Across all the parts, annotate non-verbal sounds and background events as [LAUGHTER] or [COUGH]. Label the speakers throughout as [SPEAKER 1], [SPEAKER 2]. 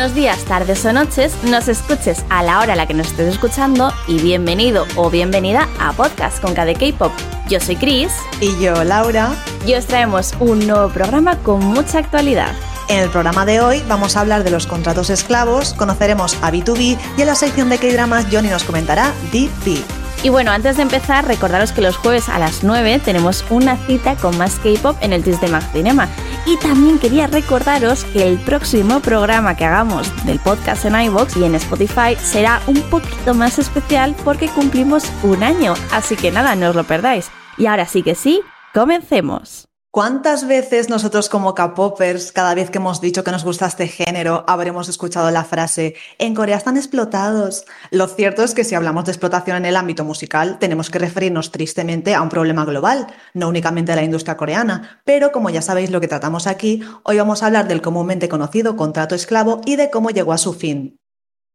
[SPEAKER 1] Buenos días, tardes o noches, nos escuches a la hora a la que nos estés escuchando y bienvenido o bienvenida a Podcast con KD K-Pop. Yo soy Chris.
[SPEAKER 2] Y yo, Laura.
[SPEAKER 1] Y os traemos un nuevo programa con mucha actualidad.
[SPEAKER 2] En el programa de hoy vamos a hablar de los contratos esclavos, conoceremos a B2B y en la sección de K-Dramas Johnny nos comentará DP.
[SPEAKER 1] Y bueno, antes de empezar, recordaros que los jueves a las 9 tenemos una cita con más K-pop en el TIS de Max Cinema. Y también quería recordaros que el próximo programa que hagamos del podcast en iVoox y en Spotify será un poquito más especial porque cumplimos un año. Así que nada, no os lo perdáis. Y ahora sí que sí, comencemos.
[SPEAKER 2] ¿Cuántas veces nosotros como K-popers, cada vez que hemos dicho que nos gusta este género, habremos escuchado la frase en Corea están explotados? Lo cierto es que si hablamos de explotación en el ámbito musical, tenemos que referirnos tristemente a un problema global, no únicamente de la industria coreana. Pero como ya sabéis lo que tratamos aquí, hoy vamos a hablar del comúnmente conocido contrato esclavo y de cómo llegó a su fin.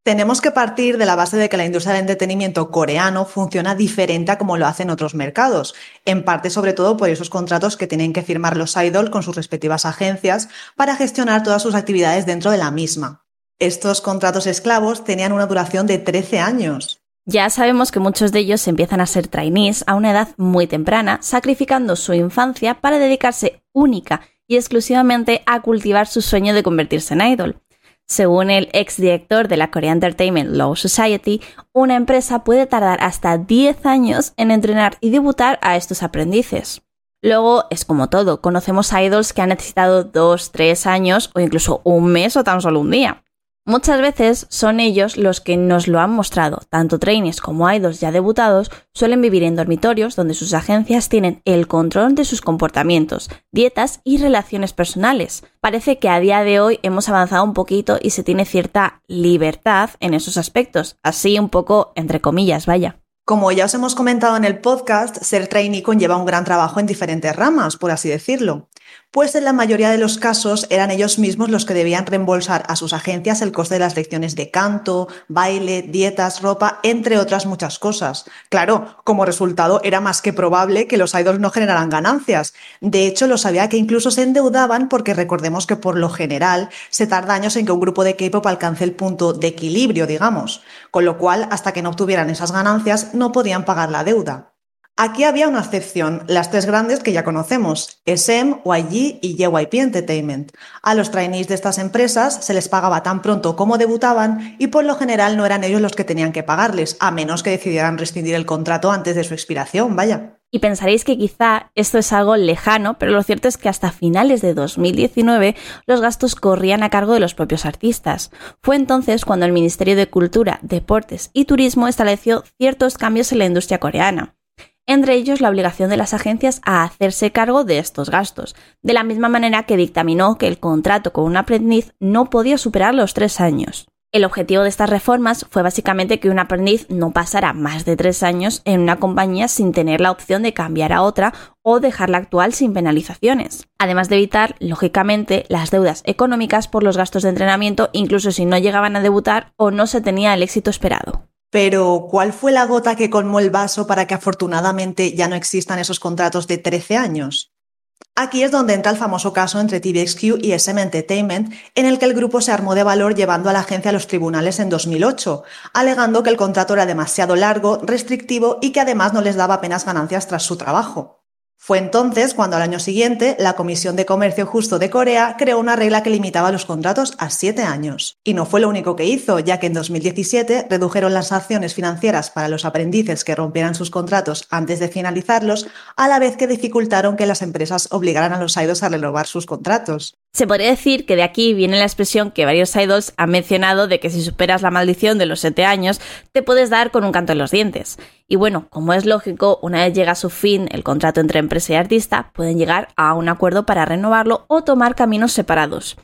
[SPEAKER 2] Tenemos que partir de la base de que la industria del entretenimiento coreano funciona diferente a como lo hacen otros mercados, en parte sobre todo por esos contratos que tienen que firmar los idols con sus respectivas agencias para gestionar todas sus actividades dentro de la misma. Estos contratos esclavos tenían una duración de 13 años.
[SPEAKER 1] Ya sabemos que muchos de ellos empiezan a ser trainees a una edad muy temprana, sacrificando su infancia para dedicarse única y exclusivamente a cultivar su sueño de convertirse en idol. Según el exdirector de la Korea Entertainment Law Society, una empresa puede tardar hasta 10 años en entrenar y debutar a estos aprendices. Luego es como todo, conocemos a idols que han necesitado 2, 3 años o incluso un mes o tan solo un día. Muchas veces son ellos los que nos lo han mostrado. Tanto trainees como idols ya debutados suelen vivir en dormitorios donde sus agencias tienen el control de sus comportamientos, dietas y relaciones personales. Parece que a día de hoy hemos avanzado un poquito y se tiene cierta libertad en esos aspectos, así un poco entre comillas, vaya.
[SPEAKER 2] Como ya os hemos comentado en el podcast, ser trainee conlleva un gran trabajo en diferentes ramas, por así decirlo pues en la mayoría de los casos eran ellos mismos los que debían reembolsar a sus agencias el coste de las lecciones de canto, baile, dietas, ropa, entre otras muchas cosas. Claro, como resultado era más que probable que los idols no generaran ganancias. De hecho, lo sabía que incluso se endeudaban porque recordemos que por lo general se tarda años en que un grupo de K-pop alcance el punto de equilibrio, digamos, con lo cual hasta que no obtuvieran esas ganancias no podían pagar la deuda. Aquí había una excepción, las tres grandes que ya conocemos, SM, YG y JYP Entertainment. A los trainees de estas empresas se les pagaba tan pronto como debutaban y por lo general no eran ellos los que tenían que pagarles, a menos que decidieran rescindir el contrato antes de su expiración, vaya.
[SPEAKER 1] Y pensaréis que quizá esto es algo lejano, pero lo cierto es que hasta finales de 2019 los gastos corrían a cargo de los propios artistas. Fue entonces cuando el Ministerio de Cultura, Deportes y Turismo estableció ciertos cambios en la industria coreana entre ellos la obligación de las agencias a hacerse cargo de estos gastos, de la misma manera que dictaminó que el contrato con un aprendiz no podía superar los tres años. El objetivo de estas reformas fue básicamente que un aprendiz no pasara más de tres años en una compañía sin tener la opción de cambiar a otra o dejar la actual sin penalizaciones, además de evitar, lógicamente, las deudas económicas por los gastos de entrenamiento incluso si no llegaban a debutar o no se tenía el éxito esperado.
[SPEAKER 2] Pero, ¿cuál fue la gota que colmó el vaso para que afortunadamente ya no existan esos contratos de 13 años? Aquí es donde entra el famoso caso entre TVXQ y SM Entertainment, en el que el grupo se armó de valor llevando a la agencia a los tribunales en 2008, alegando que el contrato era demasiado largo, restrictivo y que además no les daba apenas ganancias tras su trabajo. Fue entonces cuando al año siguiente la Comisión de Comercio Justo de Corea creó una regla que limitaba los contratos a siete años. Y no fue lo único que hizo, ya que en 2017 redujeron las sanciones financieras para los aprendices que rompieran sus contratos antes de finalizarlos, a la vez que dificultaron que las empresas obligaran a los idols a renovar sus contratos.
[SPEAKER 1] Se podría decir que de aquí viene la expresión que varios idols han mencionado de que si superas la maldición de los 7 años, te puedes dar con un canto en los dientes. Y bueno, como es lógico, una vez llega a su fin el contrato entre y artista, pueden llegar a un acuerdo para renovarlo o tomar caminos separados.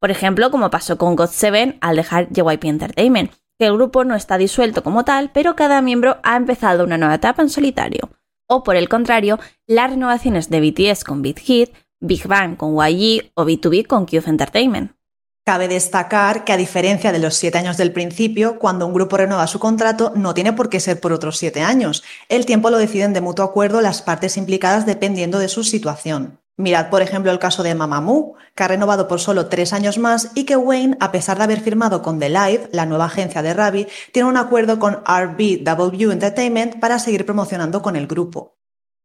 [SPEAKER 1] Por ejemplo, como pasó con God7 al dejar JYP Entertainment, que el grupo no está disuelto como tal, pero cada miembro ha empezado una nueva etapa en solitario. O por el contrario, las renovaciones de BTS con Big Hit Big Bang con YG o B2B con Cube Entertainment.
[SPEAKER 2] Cabe destacar que a diferencia de los siete años del principio, cuando un grupo renueva su contrato no tiene por qué ser por otros siete años. El tiempo lo deciden de mutuo acuerdo las partes implicadas dependiendo de su situación. Mirad, por ejemplo, el caso de Mamamoo, que ha renovado por solo tres años más y que Wayne, a pesar de haber firmado con The Live, la nueva agencia de Ravi, tiene un acuerdo con RBW Entertainment para seguir promocionando con el grupo.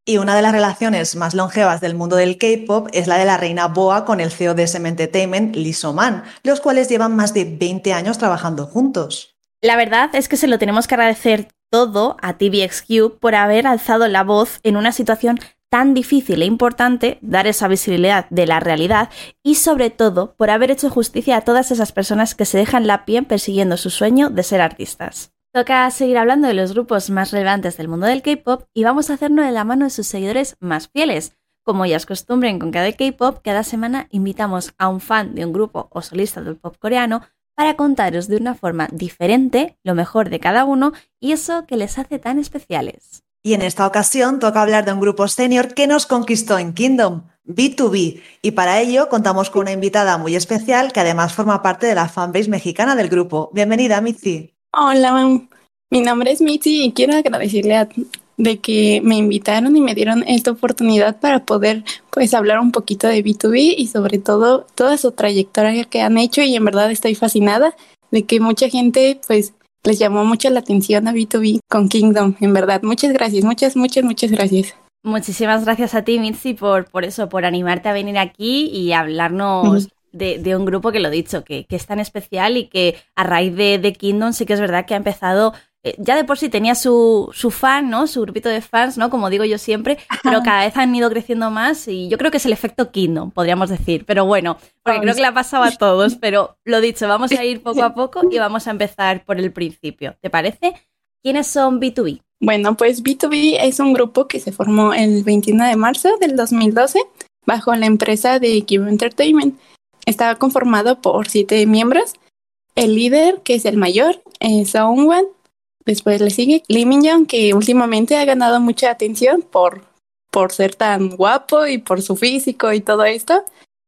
[SPEAKER 2] Y una de las relaciones más longevas del mundo del K-pop es la de la reina Boa con el CEO de SM Entertainment, Lee So-man, los cuales llevan más de 20 años trabajando juntos.
[SPEAKER 1] La verdad es que se lo tenemos que agradecer todo a TVXQ por haber alzado la voz en una situación tan difícil e importante, dar esa visibilidad de la realidad y sobre todo por haber hecho justicia a todas esas personas que se dejan la piel persiguiendo su sueño de ser artistas. Toca seguir hablando de los grupos más relevantes del mundo del K-pop y vamos a hacernos de la mano de sus seguidores más fieles. Como ya es costumbre en cada K-pop, cada semana invitamos a un fan de un grupo o solista del pop coreano para contaros de una forma diferente lo mejor de cada uno y eso que les hace tan especiales.
[SPEAKER 2] Y en esta ocasión toca hablar de un grupo senior que nos conquistó en Kingdom, B2B, y para ello contamos con una invitada muy especial que además forma parte de la fanbase mexicana del grupo. Bienvenida, Mitzi.
[SPEAKER 3] Hola, mi nombre es Mitzi y quiero agradecerle a de que me invitaron y me dieron esta oportunidad para poder pues hablar un poquito de B2B y sobre todo toda su trayectoria que han hecho y en verdad estoy fascinada de que mucha gente pues les llamó mucho la atención a B2B con Kingdom, en verdad. Muchas gracias, muchas, muchas, muchas gracias.
[SPEAKER 1] Muchísimas gracias a ti, Mitzi, por, por eso, por animarte a venir aquí y hablarnos de, de, un grupo que lo he dicho, que, que, es tan especial y que a raíz de, de Kingdom sí que es verdad que ha empezado eh, ya de por sí tenía su, su fan, ¿no? Su grupito de fans, ¿no? Como digo yo siempre, pero cada vez han ido creciendo más y yo creo que es el efecto Kingdom, podríamos decir. Pero bueno, porque creo que le ha pasado a todos, pero lo dicho, vamos a ir [LAUGHS] poco a poco y vamos a empezar por el principio. ¿Te parece? ¿Quiénes son B2B?
[SPEAKER 3] Bueno, pues B2B es un grupo que se formó el 21 de marzo del 2012 bajo la empresa de Cube Entertainment. Estaba conformado por siete miembros. El líder, que es el mayor, es One. Después le sigue Lee Min Young, que últimamente ha ganado mucha atención por, por ser tan guapo y por su físico y todo esto.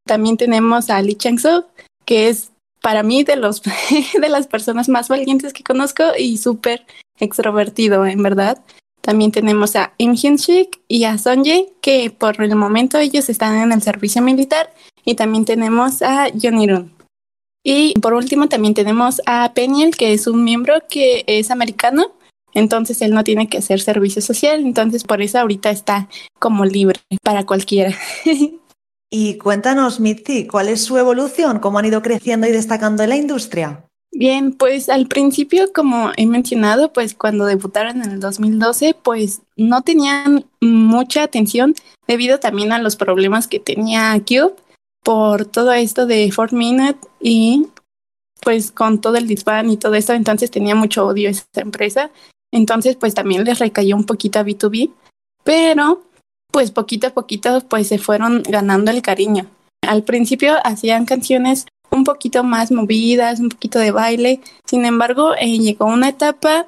[SPEAKER 3] También tenemos a Lee Chang-soo, que es para mí de, los, [LAUGHS] de las personas más valientes que conozco y súper extrovertido, en verdad. También tenemos a Im Hyun Sik y a Sonje, que por el momento ellos están en el servicio militar. Y también tenemos a Johnny Run. Y por último también tenemos a Peniel, que es un miembro que es americano, entonces él no tiene que hacer servicio social, entonces por eso ahorita está como libre para cualquiera. [LAUGHS]
[SPEAKER 2] y cuéntanos, Mitzi, ¿cuál es su evolución? ¿Cómo han ido creciendo y destacando en la industria?
[SPEAKER 3] Bien, pues al principio, como he mencionado, pues cuando debutaron en el 2012, pues no tenían mucha atención debido también a los problemas que tenía Cube por todo esto de Fort Minute y pues con todo el dispan y todo esto, entonces tenía mucho odio esa empresa. Entonces pues también les recayó un poquito a B2B, pero pues poquito a poquito pues se fueron ganando el cariño. Al principio hacían canciones un poquito más movidas, un poquito de baile, sin embargo eh, llegó una etapa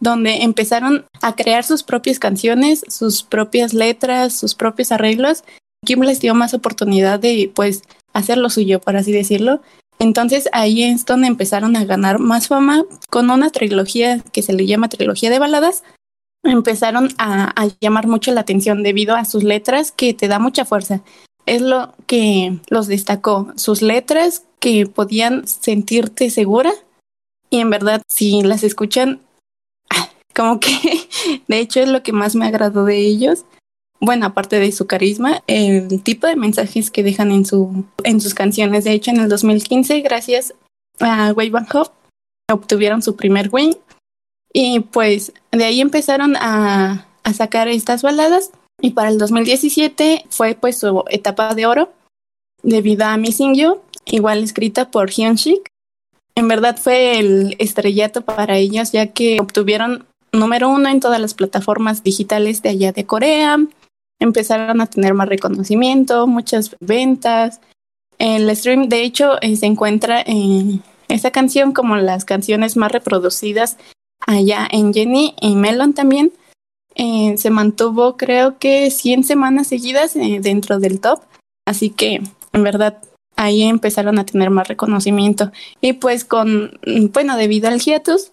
[SPEAKER 3] donde empezaron a crear sus propias canciones, sus propias letras, sus propios arreglos Kim les dio más oportunidad de pues hacer lo suyo, por así decirlo. Entonces ahí es donde empezaron a ganar más fama con una trilogía que se le llama trilogía de baladas. Empezaron a, a llamar mucho la atención debido a sus letras que te da mucha fuerza. Es lo que los destacó, sus letras que podían sentirte segura y en verdad si las escuchan, [LAUGHS] como que de hecho es lo que más me agradó de ellos bueno, aparte de su carisma, el tipo de mensajes que dejan en, su, en sus canciones. De hecho, en el 2015, gracias a Wave Bang Hop, obtuvieron su primer win. Y pues de ahí empezaron a, a sacar estas baladas. Y para el 2017 fue pues su etapa de oro debido a Missing You, igual escrita por Hyun Shik. En verdad fue el estrellato para ellos ya que obtuvieron número uno en todas las plataformas digitales de allá de Corea, empezaron a tener más reconocimiento, muchas ventas. El stream, de hecho, eh, se encuentra en esa canción como las canciones más reproducidas allá en Jenny y Melon también. Eh, se mantuvo creo que 100 semanas seguidas eh, dentro del top. Así que, en verdad, ahí empezaron a tener más reconocimiento. Y pues con, bueno, debido al hiatus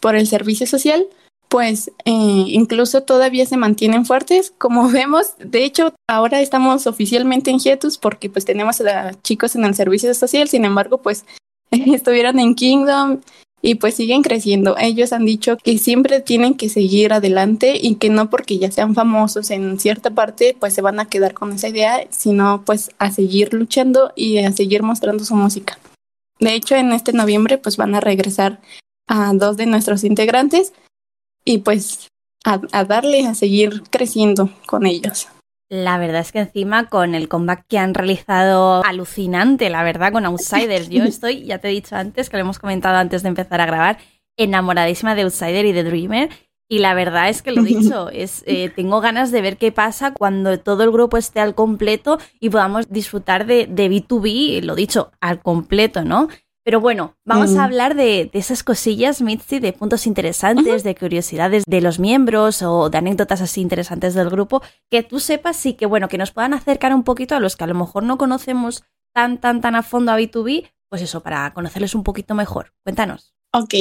[SPEAKER 3] por el servicio social, pues eh, incluso todavía se mantienen fuertes. Como [LAUGHS] vemos, de hecho, ahora estamos oficialmente en Hiatus porque pues tenemos a chicos en el servicio social, sin embargo, pues [LAUGHS] estuvieron en Kingdom y pues siguen creciendo. Ellos han dicho que siempre tienen que seguir adelante y que no porque ya sean famosos en cierta parte, pues se van a quedar con esa idea, sino pues a seguir luchando y a seguir mostrando su música. De hecho, en este noviembre pues van a regresar a dos de nuestros integrantes y pues a, a darle a seguir creciendo con ellos.
[SPEAKER 1] La verdad es que encima con el comeback que han realizado alucinante, la verdad, con Outsiders. Yo [LAUGHS] estoy, ya te he dicho antes, que lo hemos comentado antes de empezar a grabar, enamoradísima de Outsider y de Dreamer. Y la verdad es que lo dicho, es, eh, tengo ganas de ver qué pasa cuando todo el grupo esté al completo y podamos disfrutar de, de B2B, lo dicho, al completo, ¿no? Pero bueno, vamos a hablar de, esas cosillas, Mitzi, de puntos interesantes, de curiosidades de los miembros o de anécdotas así interesantes del grupo, que tú sepas y que, bueno, que nos puedan acercar un poquito a los que a lo mejor no conocemos tan, tan, tan a fondo a B2B, pues eso, para conocerles un poquito mejor. Cuéntanos.
[SPEAKER 3] Ok,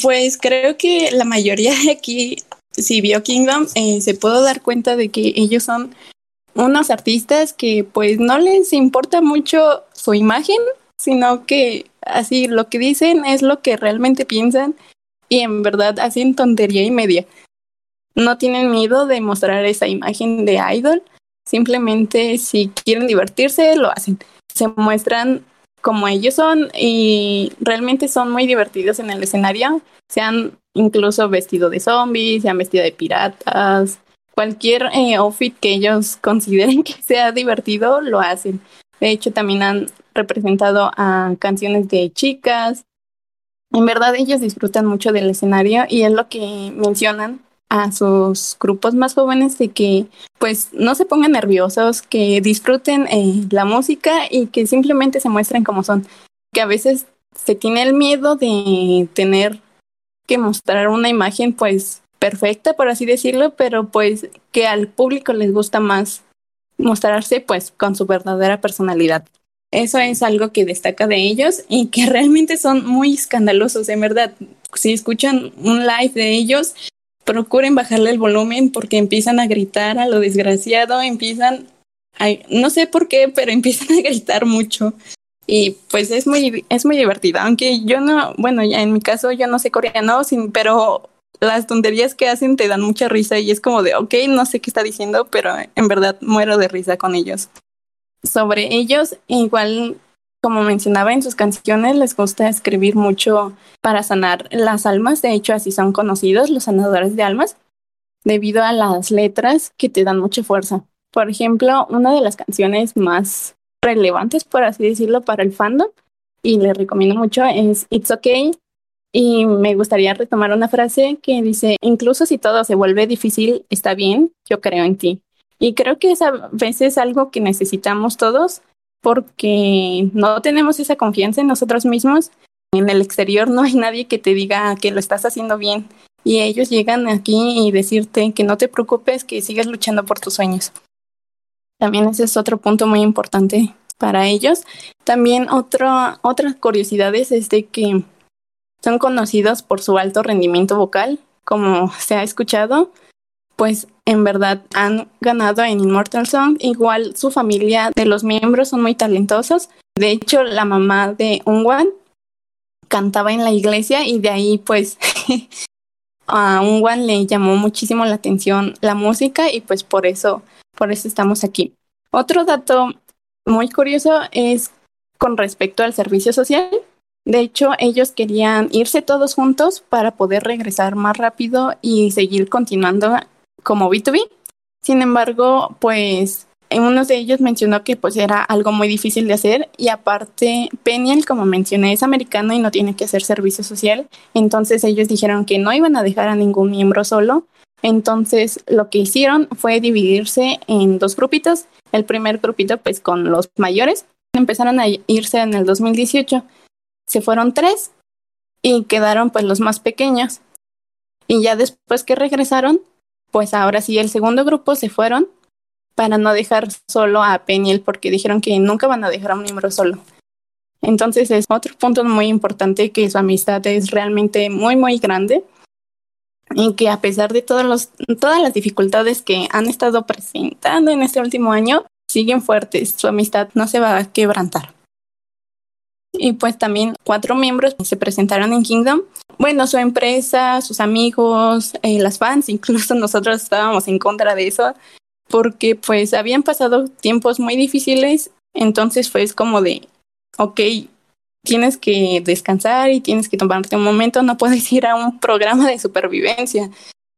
[SPEAKER 3] pues creo que la mayoría de aquí, si vio Kingdom, eh, se pudo dar cuenta de que ellos son unos artistas que pues no les importa mucho su imagen, sino que así lo que dicen es lo que realmente piensan y en verdad hacen tontería y media. No tienen miedo de mostrar esa imagen de idol, simplemente si quieren divertirse lo hacen. Se muestran como ellos son y realmente son muy divertidos en el escenario. Se han incluso vestido de zombies, se han vestido de piratas, cualquier eh, outfit que ellos consideren [LAUGHS] que sea divertido lo hacen. De hecho, también han representado a canciones de chicas. En verdad ellos disfrutan mucho del escenario y es lo que mencionan a sus grupos más jóvenes de que pues no se pongan nerviosos, que disfruten eh, la música y que simplemente se muestren como son. Que a veces se tiene el miedo de tener que mostrar una imagen pues perfecta, por así decirlo, pero pues que al público les gusta más mostrarse pues con su verdadera personalidad. Eso es algo que destaca de ellos y que [LAUGHS] realmente son muy escandalosos, en verdad. Si escuchan un live de ellos, procuren bajarle el volumen porque empiezan a gritar a lo desgraciado, empiezan, a, no sé por qué, [LAUGHS] pero empiezan a gritar mucho. Y pues es muy, es muy divertido, aunque yo no, bueno, ya en mi caso yo no sé coreano, pero las tonterías que hacen te dan mucha risa y es como de, ok, no sé qué está diciendo, pero en verdad muero de risa con ellos. Sobre ellos, igual como mencionaba en sus canciones, les gusta escribir mucho para sanar las almas, de hecho así son conocidos los sanadores de almas, debido a las letras que te dan mucha fuerza. Por ejemplo, una de las canciones más relevantes, por así decirlo, para el fandom, y les recomiendo mucho, es It's Okay y me gustaría retomar una frase que dice, incluso si todo se vuelve difícil, está bien, yo creo en ti. Y creo que es a veces algo que necesitamos todos porque no tenemos esa confianza en nosotros mismos. En el exterior no hay nadie que te diga que lo estás haciendo bien. Y ellos llegan aquí y decirte que no te preocupes, que sigas luchando por tus sueños. También ese es otro punto muy importante para ellos. También otro, otras curiosidades es de que son conocidos por su alto rendimiento vocal, como se ha escuchado, pues en verdad han ganado en Immortal Song. Igual su familia de los miembros son muy talentosos. De hecho, la mamá de Unwan cantaba en la iglesia y de ahí pues [LAUGHS] a Unwan le llamó muchísimo la atención la música y pues por eso, por eso estamos aquí. Otro dato muy curioso es con respecto al servicio social. De hecho, ellos querían irse todos juntos para poder regresar más rápido y seguir continuando como B2B. Sin embargo, pues en uno de ellos mencionó que pues era algo muy difícil de hacer y aparte Peniel, como mencioné, es americano y no tiene que hacer servicio social. Entonces ellos dijeron que no iban a dejar a ningún miembro solo. Entonces lo que hicieron fue dividirse en dos grupitos. El primer grupito pues con los mayores. Empezaron a irse en el 2018 se fueron tres y quedaron pues los más pequeños. Y ya después que regresaron, pues ahora sí el segundo grupo se fueron para no dejar solo a Peniel porque dijeron que nunca van a dejar a un miembro solo. Entonces es otro punto muy importante que su amistad es realmente muy muy grande. y que a pesar de todos los, todas las dificultades que han estado presentando en este último año, siguen fuertes, su amistad no se va a quebrantar. Y pues también cuatro miembros se presentaron en Kingdom. Bueno, su empresa, sus amigos, eh, las fans, [LAUGHS] incluso nosotros estábamos en contra de eso, porque pues habían pasado tiempos muy difíciles, entonces fue como de, ok, tienes que descansar y tienes que tomarte un momento, no puedes [LAUGHS] ir a un programa de supervivencia.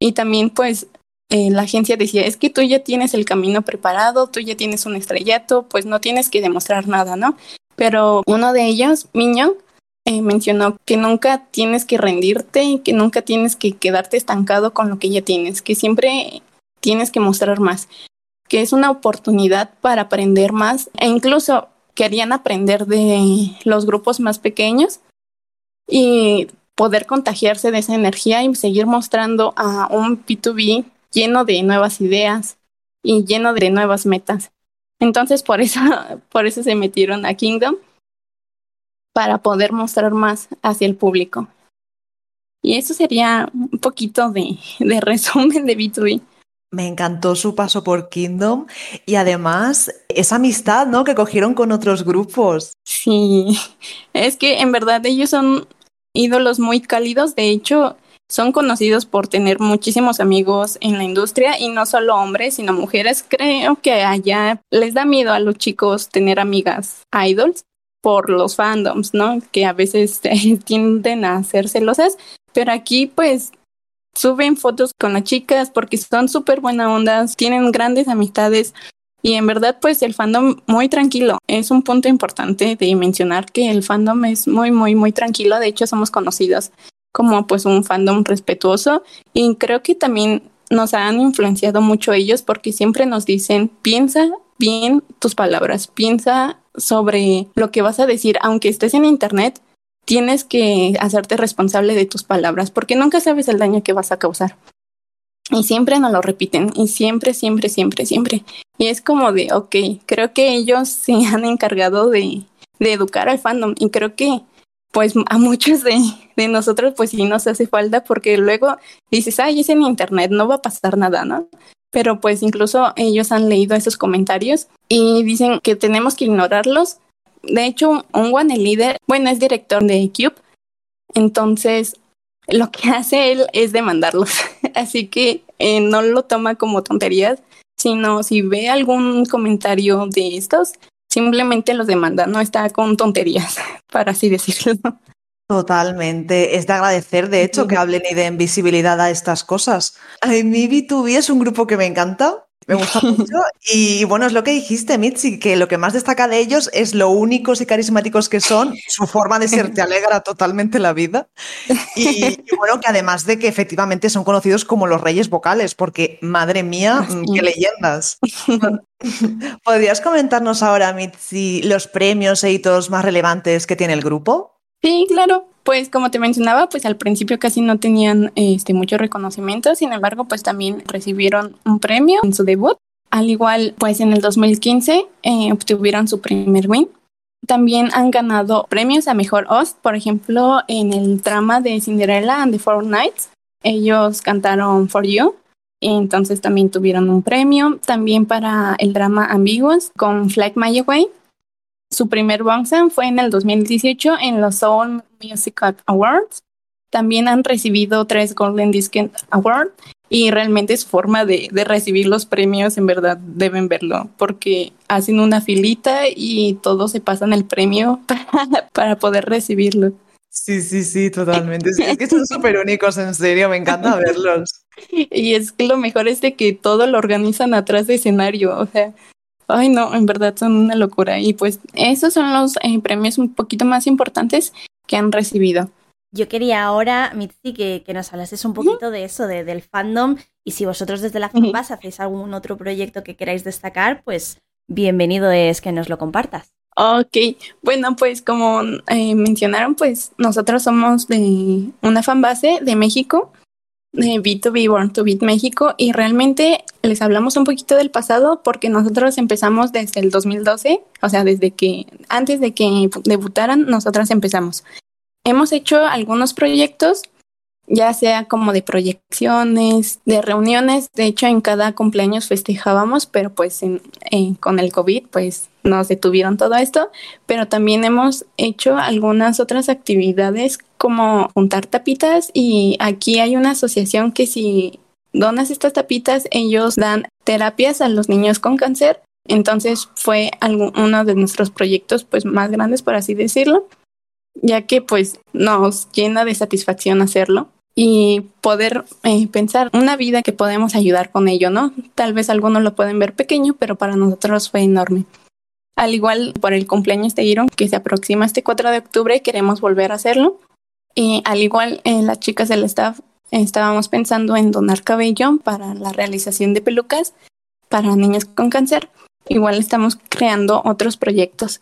[SPEAKER 3] Y también pues eh, la agencia decía, es que tú ya tienes el camino preparado, tú ya tienes un estrellato, pues no tienes que demostrar nada, ¿no? Pero uno de ellos, Miño, eh, mencionó que nunca tienes que rendirte y que nunca tienes que quedarte estancado con lo que ya tienes, que siempre tienes que mostrar más, que es una oportunidad para aprender más e incluso querían aprender de los grupos más pequeños y poder contagiarse de esa energía y seguir mostrando a un P2B lleno de nuevas ideas y lleno de nuevas metas. Entonces por eso, [LAUGHS] por eso se metieron a Kingdom para poder mostrar más hacia el público. Y eso sería un poquito de, de [LAUGHS] resumen de B2B.
[SPEAKER 2] Me encantó su paso por Kingdom y además esa amistad, ¿no? Que cogieron con otros grupos.
[SPEAKER 3] Sí, [LAUGHS] es que en verdad ellos son ídolos muy cálidos. De hecho, son conocidos por tener muchísimos amigos en la industria y no solo hombres, sino mujeres. Creo que allá les da miedo a los chicos tener amigas idols por los fandoms, ¿no? Que a veces [LAUGHS] tienden a ser celosas, pero aquí pues suben fotos con las chicas porque son súper buenas ondas, tienen grandes amistades y en verdad pues el fandom muy tranquilo. Es un punto importante de mencionar que el fandom es muy muy muy tranquilo, de hecho somos conocidos como pues un fandom respetuoso y creo que también nos han influenciado mucho ellos porque siempre nos dicen piensa bien tus palabras, piensa sobre lo que vas a decir, aunque estés en internet, tienes que hacerte responsable de tus palabras porque nunca sabes el daño que vas a causar. Y siempre nos lo repiten, y siempre, siempre, siempre, siempre. Y es como de, ok, creo que ellos se han encargado de, de educar al fandom y creo que pues a muchos de, nosotros pues sí nos hace falta porque luego dices, ay, es en internet, no va a pasar nada, ¿no? Pero pues incluso ellos han leído esos comentarios y dicen que tenemos que ignorarlos. De hecho, un One, el líder, bueno, es director de Cube, entonces lo que [LAUGHS] hace él es demandarlos. [LAUGHS] Así que eh, no lo toma como tonterías, sino si ve algún comentario de estos, simplemente los demanda, no está con tonterías, [LAUGHS] para así decirlo.
[SPEAKER 2] Totalmente. Es de agradecer, de hecho, que hablen y den visibilidad a estas cosas. A mí B2B es un grupo que me encanta, me gusta [LAUGHS] mucho. Y bueno, es lo que dijiste, Mitzi, que lo que más destaca de ellos es lo únicos y carismáticos que son, su forma de ser te alegra totalmente la vida. Y, y bueno, que además de que efectivamente son conocidos como los reyes vocales, porque madre mía, qué leyendas. [LAUGHS] ¿Podrías comentarnos ahora, Mitzi, los premios e hitos más relevantes que tiene el grupo?
[SPEAKER 3] Sí, claro. Pues como te mencionaba, pues al principio casi no tenían este mucho reconocimiento, sin embargo, pues también recibieron un premio en su debut. Al igual, pues en el 2015 eh, obtuvieron su primer win. También han ganado premios a mejor host, por ejemplo, en el drama de Cinderella and the Four Nights. Ellos cantaron For You, entonces también tuvieron un premio. También para el drama Ambiguous con Flag My Way su primer Bangsan fue en el 2018 en los Soul Music Awards. También han recibido tres Golden Disc Awards y realmente su forma de, de, recibir los premios, en verdad deben verlo, porque hacen una filita y todos se pasan el premio [LAUGHS] para, para poder recibirlo.
[SPEAKER 2] Sí, sí, sí, totalmente. Es que son súper únicos, en serio, me encanta [LAUGHS] verlos.
[SPEAKER 3] Y es que lo mejor es de que todo lo organizan atrás de escenario, o sea, Ay, no, en verdad son una locura. Y pues esos son los eh, premios un poquito más importantes que han recibido.
[SPEAKER 1] Yo quería ahora, Mitzi, que, que nos hablases un poquito de eso, de, del fandom, y si vosotros desde la fanbase hacéis algún otro proyecto que queráis destacar, pues bienvenido es que nos lo compartas.
[SPEAKER 3] Ok, bueno, pues como eh, mencionaron, pues nosotros somos de una fanbase de México de B2B Born to Beat México y realmente les hablamos un poquito del pasado porque nosotros empezamos desde el 2012, o sea, desde que antes de que debutaran, nosotras empezamos. Hemos hecho algunos proyectos ya sea como de proyecciones, de reuniones. De hecho, en cada cumpleaños festejábamos, pero pues con el COVID, pues nos detuvieron todo esto. Pero también hemos hecho algunas otras actividades como juntar tapitas y aquí hay una asociación que si donas estas tapitas, ellos dan terapias a los niños con cáncer. Entonces fue uno de nuestros proyectos pues más grandes, por así decirlo, ya que pues nos llena de satisfacción hacerlo y poder eh, pensar una vida que podemos ayudar con ello, ¿no? Tal vez algunos lo pueden ver pequeño, pero para nosotros fue enorme. Al igual por el cumpleaños de Iron, que se aproxima este 4 de octubre, queremos volver a hacerlo. Y al igual en las chicas del staff estábamos pensando en donar cabello para la realización de pelucas para niños con cáncer. Igual estamos creando otros proyectos.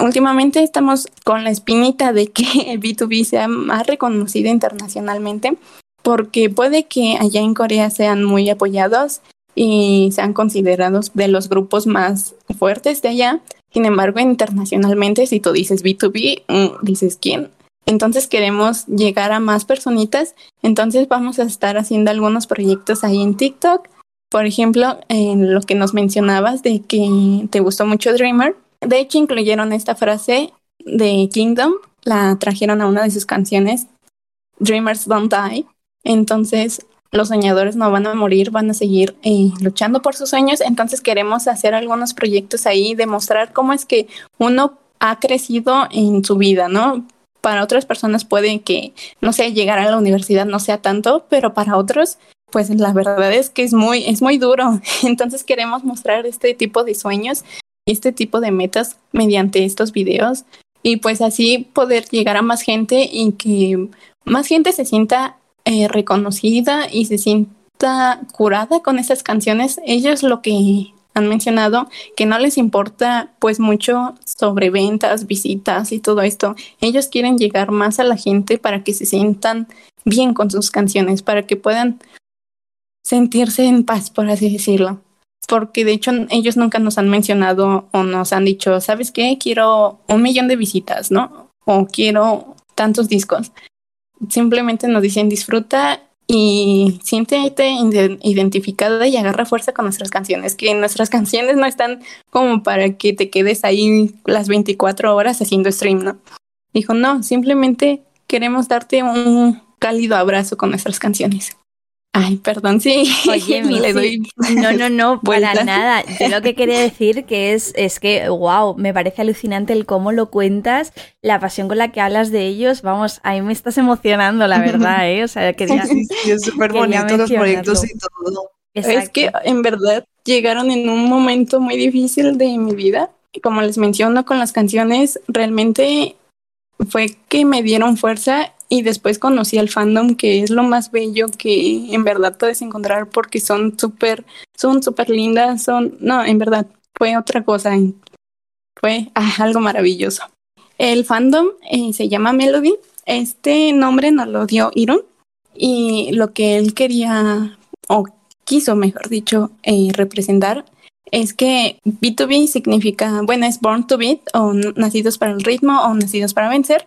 [SPEAKER 3] Últimamente estamos con la espinita de que [LAUGHS] el B2B sea más reconocido internacionalmente, porque puede que allá en Corea sean muy apoyados y sean considerados de los grupos más fuertes de allá. Sin embargo, internacionalmente, si tú dices B2B, mm, dices quién. Entonces queremos llegar a más personitas. Entonces vamos a estar haciendo algunos proyectos ahí en TikTok. Por ejemplo, en lo que nos mencionabas de que te gustó mucho Dreamer de hecho, incluyeron esta frase de Kingdom, la trajeron a una de sus canciones, Dreamers Don't Die. Entonces, los soñadores no van a morir, van a seguir eh, luchando por sus sueños. Entonces, queremos hacer algunos proyectos ahí, demostrar cómo es que uno ha crecido en su vida, ¿no? Para otras personas puede que, no sé, llegar a la universidad no sea tanto, pero para otros, pues la verdad es que es muy, es muy duro. [LAUGHS] Entonces queremos mostrar este tipo de sueños este tipo de metas mediante estos videos y pues así poder llegar a más gente y que más gente se sienta eh, reconocida y se sienta curada con esas canciones. Ellos lo que han mencionado que no les importa pues mucho sobre ventas, visitas y todo esto. Ellos quieren llegar más a la gente para que se sientan bien con sus canciones, para que puedan sentirse en paz, por así decirlo porque de hecho ellos nunca nos han mencionado o nos han dicho, ¿sabes qué? Quiero un millón de visitas, ¿no? O quiero tantos discos. Simplemente nos dicen disfruta y siéntete identificada y agarra fuerza con nuestras canciones, que nuestras [LAUGHS] canciones no están como para que te quedes ahí las 24 horas haciendo stream, ¿no? Dijo, no, simplemente queremos darte un cálido abrazo con nuestras canciones. Ay, perdón, sí.
[SPEAKER 1] Oye, [LAUGHS] le doy. No, no, no, [LAUGHS] para nada. Yo lo que quería decir que es, es que, wow, me parece alucinante el cómo lo cuentas, la pasión con la que hablas de ellos. Vamos, a mí me estás emocionando, la verdad, ¿eh? O sea, [LAUGHS] quería.
[SPEAKER 2] Sí, sí, es súper bonito los proyectos y todo.
[SPEAKER 3] Es que en verdad llegaron en un momento muy difícil de mi vida. Como les menciono con las canciones, realmente fue que me dieron fuerza y después conocí al fandom que es lo más bello que en verdad puedes encontrar porque son súper son súper lindas son no en verdad fue otra cosa fue ah, algo maravilloso. El fandom eh, se llama Melody. Este nombre nos lo dio Iron y lo que él quería o quiso mejor dicho eh, representar es que B2B significa, bueno, es Born to Beat o nacidos para el ritmo o nacidos para vencer,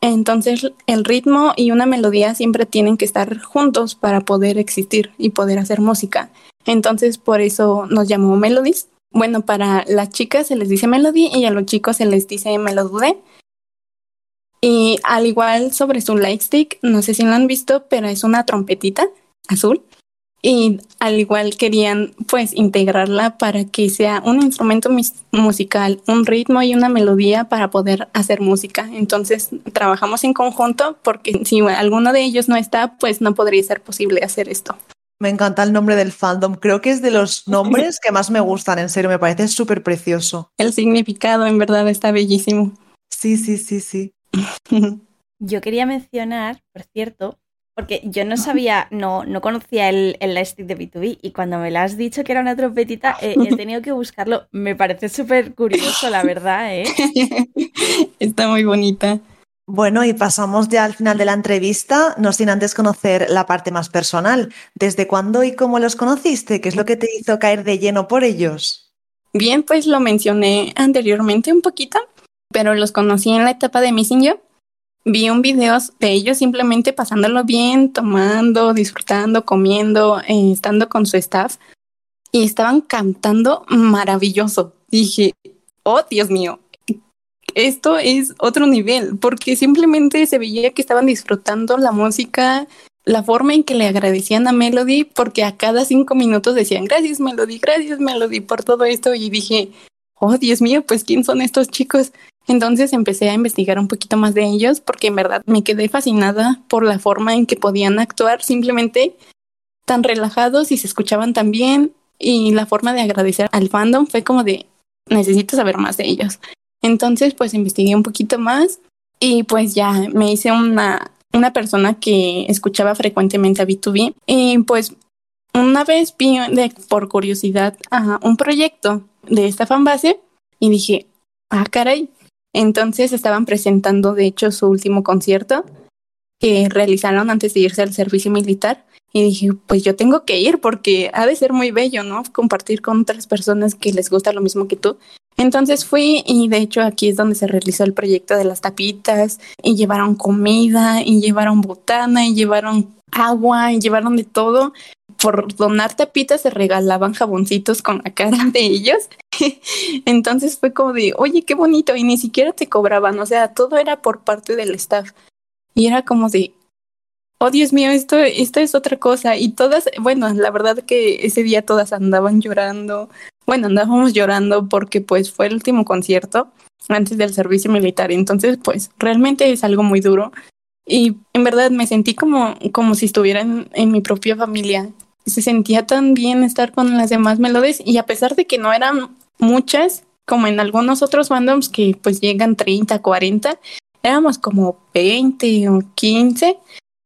[SPEAKER 3] entonces el ritmo y una melodía siempre tienen que estar juntos para poder existir y poder hacer música. Entonces por eso nos llamó Melodies. Bueno, para las chicas se les dice Melody y a los chicos se les dice Melody. Y al igual sobre su lightstick, no sé si lo han visto, pero es una trompetita azul y al igual querían pues integrarla para que sea un instrumento musical, un ritmo y una melodía para poder hacer música. Entonces trabajamos en conjunto porque si alguno de ellos no está, pues no podría ser posible hacer esto.
[SPEAKER 2] Me encanta el nombre del fandom. Creo que es de los [LAUGHS] nombres que más me gustan, en serio, me parece súper precioso.
[SPEAKER 3] El significado en verdad está bellísimo.
[SPEAKER 2] Sí, sí, sí, sí. [LAUGHS]
[SPEAKER 1] Yo quería mencionar, por cierto, porque yo no sabía, no, no conocía el, el lightstick de B2B y cuando me lo has dicho que era una trompetita, he tenido que buscarlo. Me parece súper curioso, la verdad, ¿eh? [LAUGHS]
[SPEAKER 3] Está muy bonita.
[SPEAKER 2] Bueno, y pasamos ya al final de la entrevista, no sin antes conocer la parte más personal. ¿Desde cuándo y cómo los conociste? ¿Qué es lo que te hizo caer de lleno por ellos?
[SPEAKER 3] Bien, pues lo mencioné anteriormente un poquito, pero los conocí en la etapa de Missing You vi un video de ellos simplemente pasándolo bien, tomando, disfrutando, comiendo, eh, estando con su staff y estaban cantando maravilloso. Dije, oh Dios mío, esto es otro nivel, porque simplemente se veía que estaban disfrutando la música, la forma en que le agradecían a Melody, porque a cada cinco minutos decían, gracias Melody, gracias Melody por todo esto, y dije, oh Dios mío, pues ¿quién son estos chicos? Entonces empecé a investigar un poquito más de ellos, porque en verdad me quedé fascinada por la forma en que podían actuar, simplemente tan relajados y se escuchaban tan bien, y la forma de agradecer al fandom fue como de, necesito saber más de ellos. Entonces, pues investigué un poquito más y pues ya me hice una, una persona que escuchaba frecuentemente a B2B y pues una vez vi por curiosidad a un proyecto de esta fanbase y dije, ah, caray. Entonces estaban presentando, de hecho, su último concierto que realizaron antes de irse al servicio militar. Y dije, pues yo tengo que ir porque ha de ser muy bello, ¿no? Compartir con otras personas que les gusta lo mismo que tú. Entonces fui y de hecho aquí es donde se realizó el proyecto de las tapitas y llevaron comida y llevaron botana y llevaron agua y llevaron de todo. Por donar tapitas se regalaban jaboncitos con la cara de ellos. [LAUGHS] Entonces fue como de, oye, qué bonito y ni siquiera te cobraban, o sea, todo era por parte del staff. Y era como de, oh Dios mío, esto, esto es otra cosa. Y todas, bueno, la verdad que ese día todas andaban llorando, bueno, andábamos llorando porque pues fue el último concierto antes del servicio militar, entonces pues realmente es algo muy duro y en verdad me sentí como, como si estuviera en, mi propia familia. Se sentía tan bien estar con las demás melodies y a pesar de que no eran muchas, como en algunos otros fandoms que pues llegan 30, 40, éramos como 20 o 15.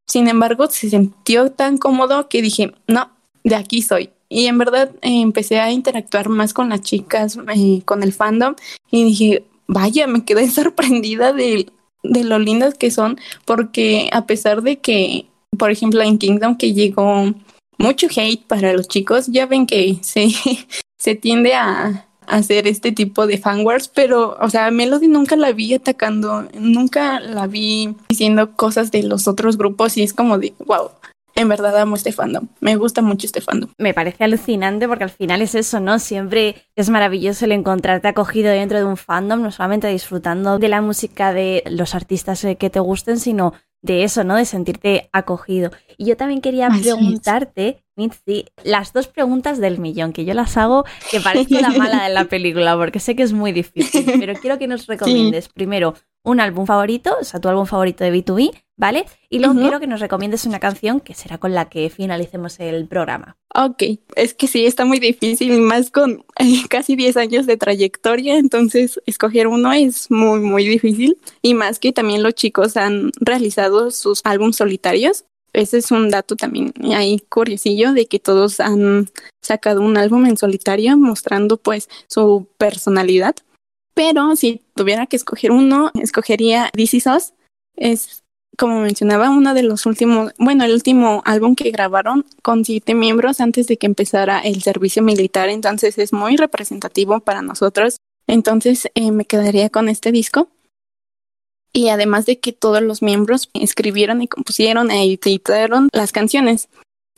[SPEAKER 3] Sin embargo, se sintió tan cómodo que dije, no, de aquí soy. Y en verdad eh, empecé a interactuar más con las chicas, eh, con el fandom, y dije, vaya, me quedé [LAUGHS] sorprendida de, de lo lindas que son, porque a pesar de que, por ejemplo, en Kingdom que llegó mucho hate para los chicos, ya ven que se, [LAUGHS] se tiende a, hacer este tipo de fanwars, pero, o sea, Melody nunca la vi atacando, nunca la vi diciendo cosas de los otros grupos y es como de, wow, en verdad amo este fandom. Me gusta mucho este fandom.
[SPEAKER 1] Me parece alucinante porque al final es eso, ¿no? Siempre es maravilloso el encontrarte acogido dentro de un fandom, no solamente disfrutando de la música de los artistas que te gusten, sino de eso, ¿no? De sentirte acogido. Y yo también quería preguntarte, Mitzi, las dos preguntas del millón, que yo las hago que parezco la mala de la [LAUGHS] película, porque sé que es muy difícil, pero quiero que nos recomiendes primero un álbum favorito, o sea, tu álbum favorito de B2B, ¿vale? Y luego quiero que nos recomiendes una canción que será con la que finalicemos el programa.
[SPEAKER 3] Ok, es que sí, está muy difícil, más con eh, casi 10 años de trayectoria, entonces escoger uno es muy, muy difícil. Y más que también los chicos han realizado sus álbumes solitarios. Ese es un dato también ahí curiosillo de que todos han sacado un álbum en solitario mostrando pues su personalidad. Pero si tuviera que escoger uno, escogería Is Us. Es, como mencionaba, uno de los últimos, bueno, el último álbum que grabaron con siete miembros antes de que empezara el servicio militar. Entonces es muy representativo para nosotros. Entonces eh, me quedaría con este disco. Y además de que todos los miembros escribieron y compusieron e editaron las canciones.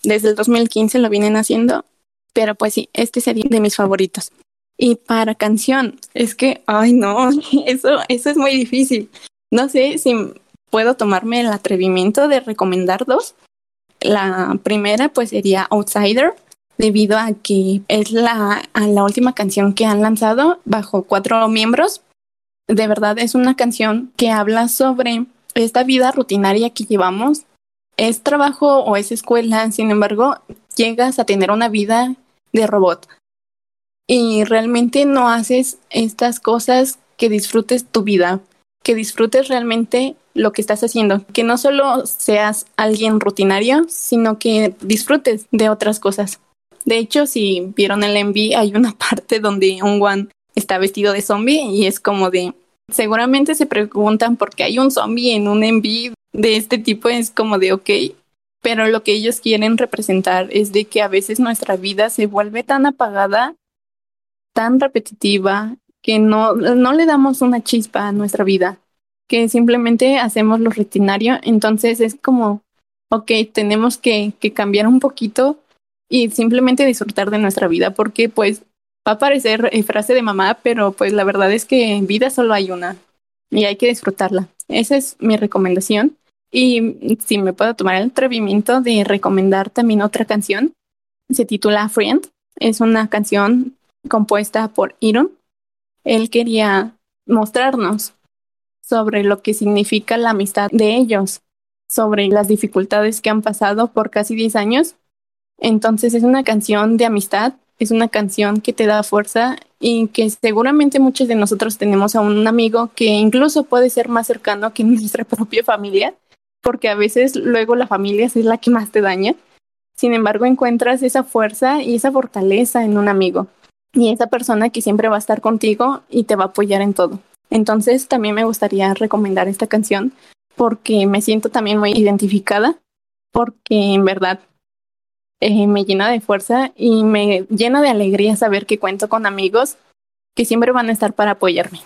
[SPEAKER 3] Desde el 2015 lo vienen haciendo. Pero pues sí, este sería de mis favoritos. Y para canción, es que, ay no, [LAUGHS] eso, eso es muy difícil. No sé si puedo tomarme el atrevimiento de recomendar dos. La primera pues sería Outsider, debido a que es la, la última canción que han lanzado bajo cuatro miembros. De verdad es una canción que habla sobre esta vida rutinaria que llevamos. Es trabajo o es escuela, sin embargo, llegas a tener una vida de robot y realmente no haces estas cosas que disfrutes tu vida, que disfrutes realmente lo que estás haciendo, que no solo seas alguien rutinario, sino que disfrutes de otras cosas. De hecho, si vieron el MV, hay una [LAUGHS] parte donde un One está vestido de zombie y es como de, seguramente se preguntan por qué hay un zombie en un MV de este tipo, es como de, ok, pero lo que ellos quieren representar es de que a veces nuestra vida se vuelve tan apagada tan repetitiva que no, no le damos una chispa a nuestra vida. que simplemente hacemos lo rutinario. Entonces es como, ok, tenemos que, que cambiar un poquito y simplemente disfrutar de nuestra vida, porque pues va a parecer eh, frase de mamá, pero pues la verdad es que en vida solo hay una y hay que disfrutarla. Esa es mi recomendación. Y si me puedo tomar el atrevimiento de recomendar también otra canción, se titula Friend. Es una canción compuesta por Iron. Él quería mostrarnos sobre lo que significa la amistad de ellos, sobre las dificultades que han pasado por casi 10 años. Entonces es una canción de amistad, es una canción que te da fuerza y que seguramente muchos de nosotros tenemos a un amigo que incluso puede ser más cercano que [LAUGHS] nuestra propia familia porque a veces luego la familia es la que más te daña. Sin embargo, encuentras esa fuerza y esa fortaleza en un amigo y esa persona que siempre va a estar contigo y te va a apoyar en todo. Entonces, también me gustaría recomendar esta canción porque me siento también muy identificada, porque en verdad eh, me llena de fuerza y me llena de alegría saber que cuento con amigos que siempre van a estar para apoyarme.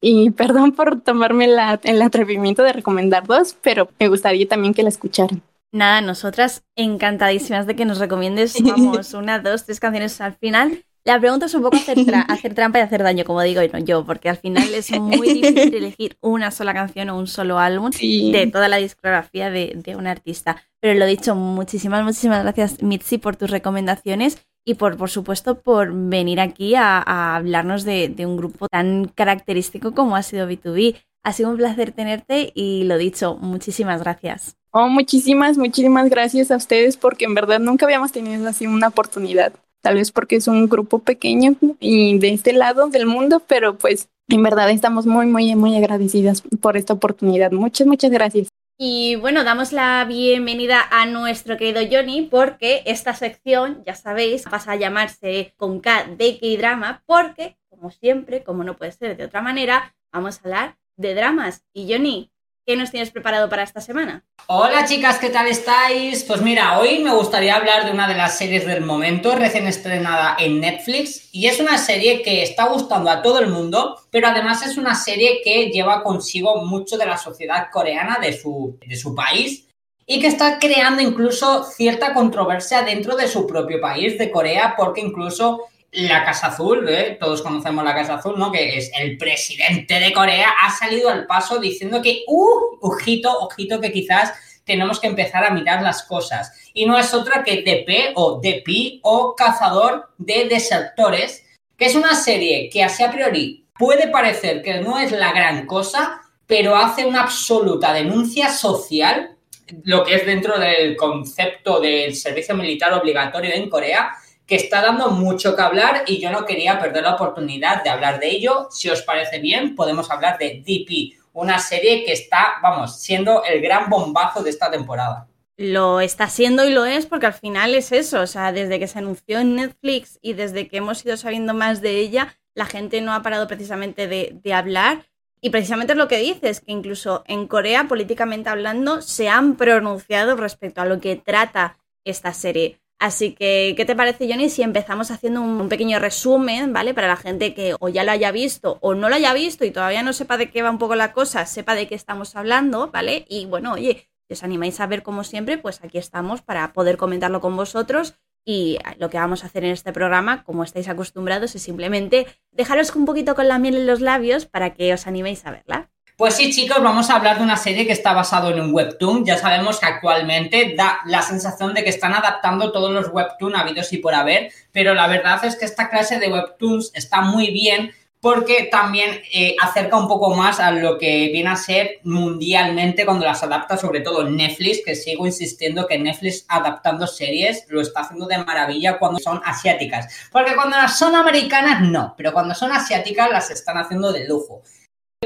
[SPEAKER 3] Y [LAUGHS] perdón por tomarme la, el atrevimiento de recomendar dos, pero me gustaría también que la escucharan.
[SPEAKER 1] Nada, nosotras encantadísimas de que nos recomiendes, vamos, [LAUGHS] una, dos, tres canciones al final. La pregunta es un poco hacer, [LAUGHS] hacer trampa y hacer daño, como digo yo, porque al final es muy difícil [LAUGHS] elegir una sola canción o un solo álbum de toda la discografía de, de un artista. Pero lo dicho, muchísimas, muchísimas gracias, Mitzi, por tus recomendaciones y por, por supuesto por venir aquí a, hablarnos de, un grupo tan característico como ha sido B2B. Ha sido un placer tenerte y lo dicho, muchísimas gracias.
[SPEAKER 3] Oh, muchísimas, muchísimas gracias a ustedes porque en verdad nunca habíamos tenido así una oportunidad. Tal vez porque es un grupo pequeño y de este lado del mundo, pero pues en verdad estamos muy, muy, muy agradecidas por esta oportunidad. Muchas, muchas gracias.
[SPEAKER 1] Y bueno, damos la bienvenida a nuestro querido Johnny porque esta sección, ya sabéis, pasa a llamarse con K de K-Drama porque, como siempre, como no puede ser de otra manera, vamos a hablar de dramas. Y Johnny, ¿Qué nos tienes preparado para esta semana?
[SPEAKER 4] Hola chicas, ¿qué tal estáis? Pues mira, hoy me gustaría hablar de una de las series del momento, recién estrenada en Netflix, y es una serie que está gustando a todo el mundo, pero además es una serie que lleva consigo mucho de la sociedad coreana de su, de su país y que está creando incluso cierta controversia dentro de su propio país, de Corea, porque incluso la Casa Azul, ¿eh? todos conocemos la Casa Azul, ¿no? Que es el presidente de Corea, ha salido al paso diciendo que, uh, ojito, ojito, que quizás tenemos que empezar a mirar las cosas. Y no es otra que DP o DP o Cazador de Desertores, que es una serie que así a priori puede parecer que no es la gran cosa, pero hace una absoluta denuncia social, lo que es dentro del concepto del servicio militar obligatorio en Corea, que está dando mucho que hablar y yo no quería perder la oportunidad de hablar de ello. Si os parece bien, podemos hablar de DP, una serie que está, vamos, siendo el gran bombazo de esta temporada.
[SPEAKER 1] Lo está siendo y lo es porque al final es eso, o sea, desde que se anunció en Netflix y desde que hemos ido sabiendo más de ella, la gente no ha parado precisamente de, de hablar y precisamente es lo que dices, que incluso en Corea, políticamente hablando, se han pronunciado respecto a lo que trata esta serie. Así que, ¿qué te parece, Johnny, si empezamos haciendo un, pequeño resumen, ¿vale? Para la gente que o ya lo haya visto o no lo haya visto y todavía no sepa de qué va un poco la cosa, sepa de qué estamos hablando, ¿vale? Y bueno, oye, si os animáis a ver como siempre, pues aquí estamos para poder comentarlo con vosotros. Y lo que vamos a hacer en este programa, como estáis acostumbrados, es simplemente dejaros un poquito con la miel en los labios para que os animéis a verla.
[SPEAKER 4] Pues sí, chicos, vamos a hablar de una serie que está basado en un webtoon. Ya sabemos que actualmente da la sensación de que están adaptando todos los webtoons habidos y por haber, pero la verdad es que esta clase de webtoons está muy bien porque también eh, acerca un poco más a lo que viene a ser mundialmente cuando las adapta, sobre todo Netflix, que sigo insistiendo que Netflix adaptando series lo está haciendo de maravilla cuando son asiáticas. Porque cuando son americanas, no, pero cuando son asiáticas las están haciendo de lujo.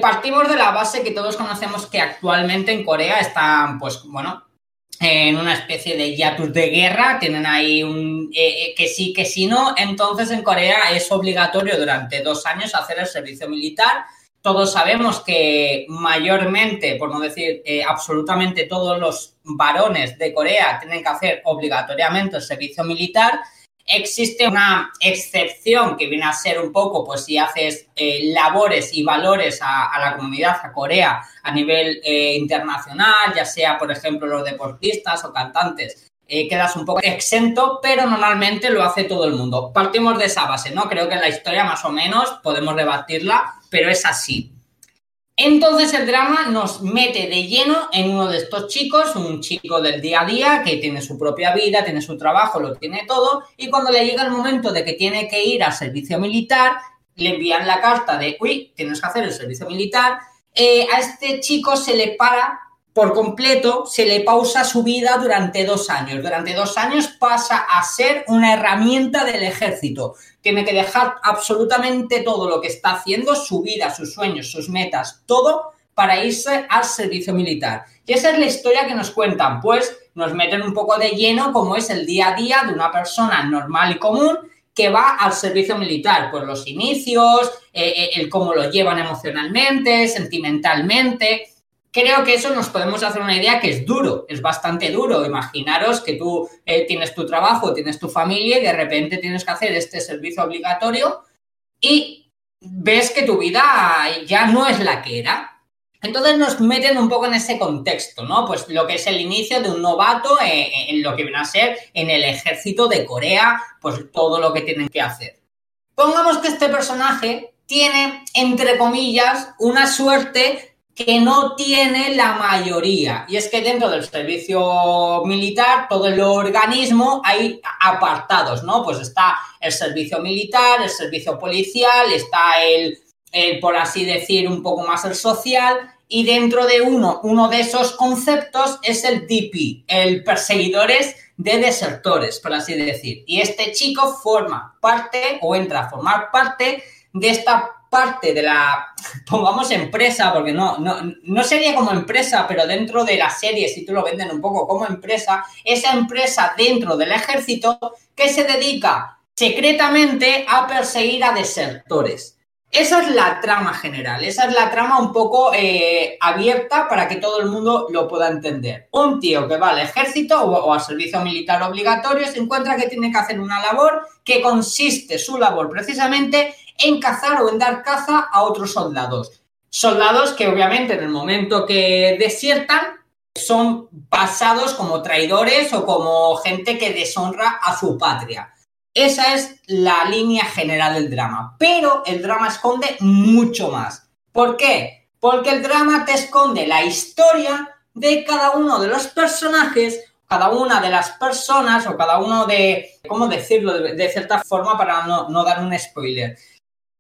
[SPEAKER 4] Partimos de la base que todos conocemos que actualmente en Corea están, pues bueno, en una especie de hiatus de guerra, tienen ahí un eh, eh, que sí, que sí no, entonces en Corea es obligatorio durante dos años hacer el servicio militar. Todos sabemos que mayormente, por no decir eh, absolutamente todos los varones de Corea tienen que hacer obligatoriamente el servicio militar existe una excepción que viene a ser un poco, pues si haces eh, labores y valores a, la comunidad, a Corea, a nivel eh, internacional, ya sea, por ejemplo, los deportistas o cantantes, eh, quedas un poco exento, pero normalmente lo hace todo el mundo. Partimos de esa base, ¿no? Creo que en la historia más o menos podemos debatirla, pero es así. Entonces el drama nos mete de lleno en uno de estos chicos, un chico del día a día que tiene su propia vida, tiene su trabajo, lo tiene todo, y cuando le llega el momento de que tiene que ir al servicio militar, le envían la carta de, uy, tienes que hacer el servicio militar, eh, a este chico se le para por completo, se le pausa su vida durante dos años. Durante dos años pasa a ser una herramienta del ejército. Tiene que dejar absolutamente todo lo que está haciendo, su vida, sus sueños, sus metas, todo para irse al servicio militar. Y esa es la historia que nos cuentan, pues nos meten un poco de lleno como es el día a día de una persona normal y común que va al servicio militar, pues los inicios, eh, eh, el cómo lo llevan emocionalmente, sentimentalmente, creo que eso nos podemos hacer una idea que es duro, es bastante duro. Imaginaros que tú eh, tienes tu trabajo, tienes tu familia y de repente tienes que hacer este servicio obligatorio y ves que tu vida ya no es la que era. Entonces nos meten un poco en ese contexto, ¿no? Pues lo que es el inicio de un novato eh, en lo que viene a ser en el ejército de Corea, pues todo lo que tienen que hacer. Pongamos que este personaje tiene, entre comillas, una suerte que no tiene la mayoría. Y es que dentro del servicio militar, todo el organismo hay apartados, ¿no? Pues está el servicio militar, el servicio policial, está el, por así decir, un poco más el social. Y dentro de uno, uno de esos conceptos es el DP, el perseguidores de desertores, por así decir. Y este chico forma parte o entra a formar parte de esta parte de la, pongamos empresa, porque no, no, no sería como empresa, pero dentro de la serie, si tú lo venden un poco como empresa, esa empresa dentro del ejército que se dedica secretamente a perseguir a desertores. Esa es la trama general, esa es la trama un poco eh, abierta para que todo el mundo lo pueda entender. Un tío que va al ejército o, o, al servicio militar obligatorio se encuentra que tiene que hacer una labor que consiste, su labor precisamente, en cazar o en dar caza a otros soldados. Soldados que obviamente en el momento que desiertan son pasados como traidores o como gente que deshonra a su patria. Esa es la línea general del drama. Pero el drama esconde mucho más. ¿Por qué? Porque el drama te esconde la historia de cada uno de los personajes, cada una de las personas o cada uno de, ¿cómo decirlo? De, cierta forma para no, no dar un spoiler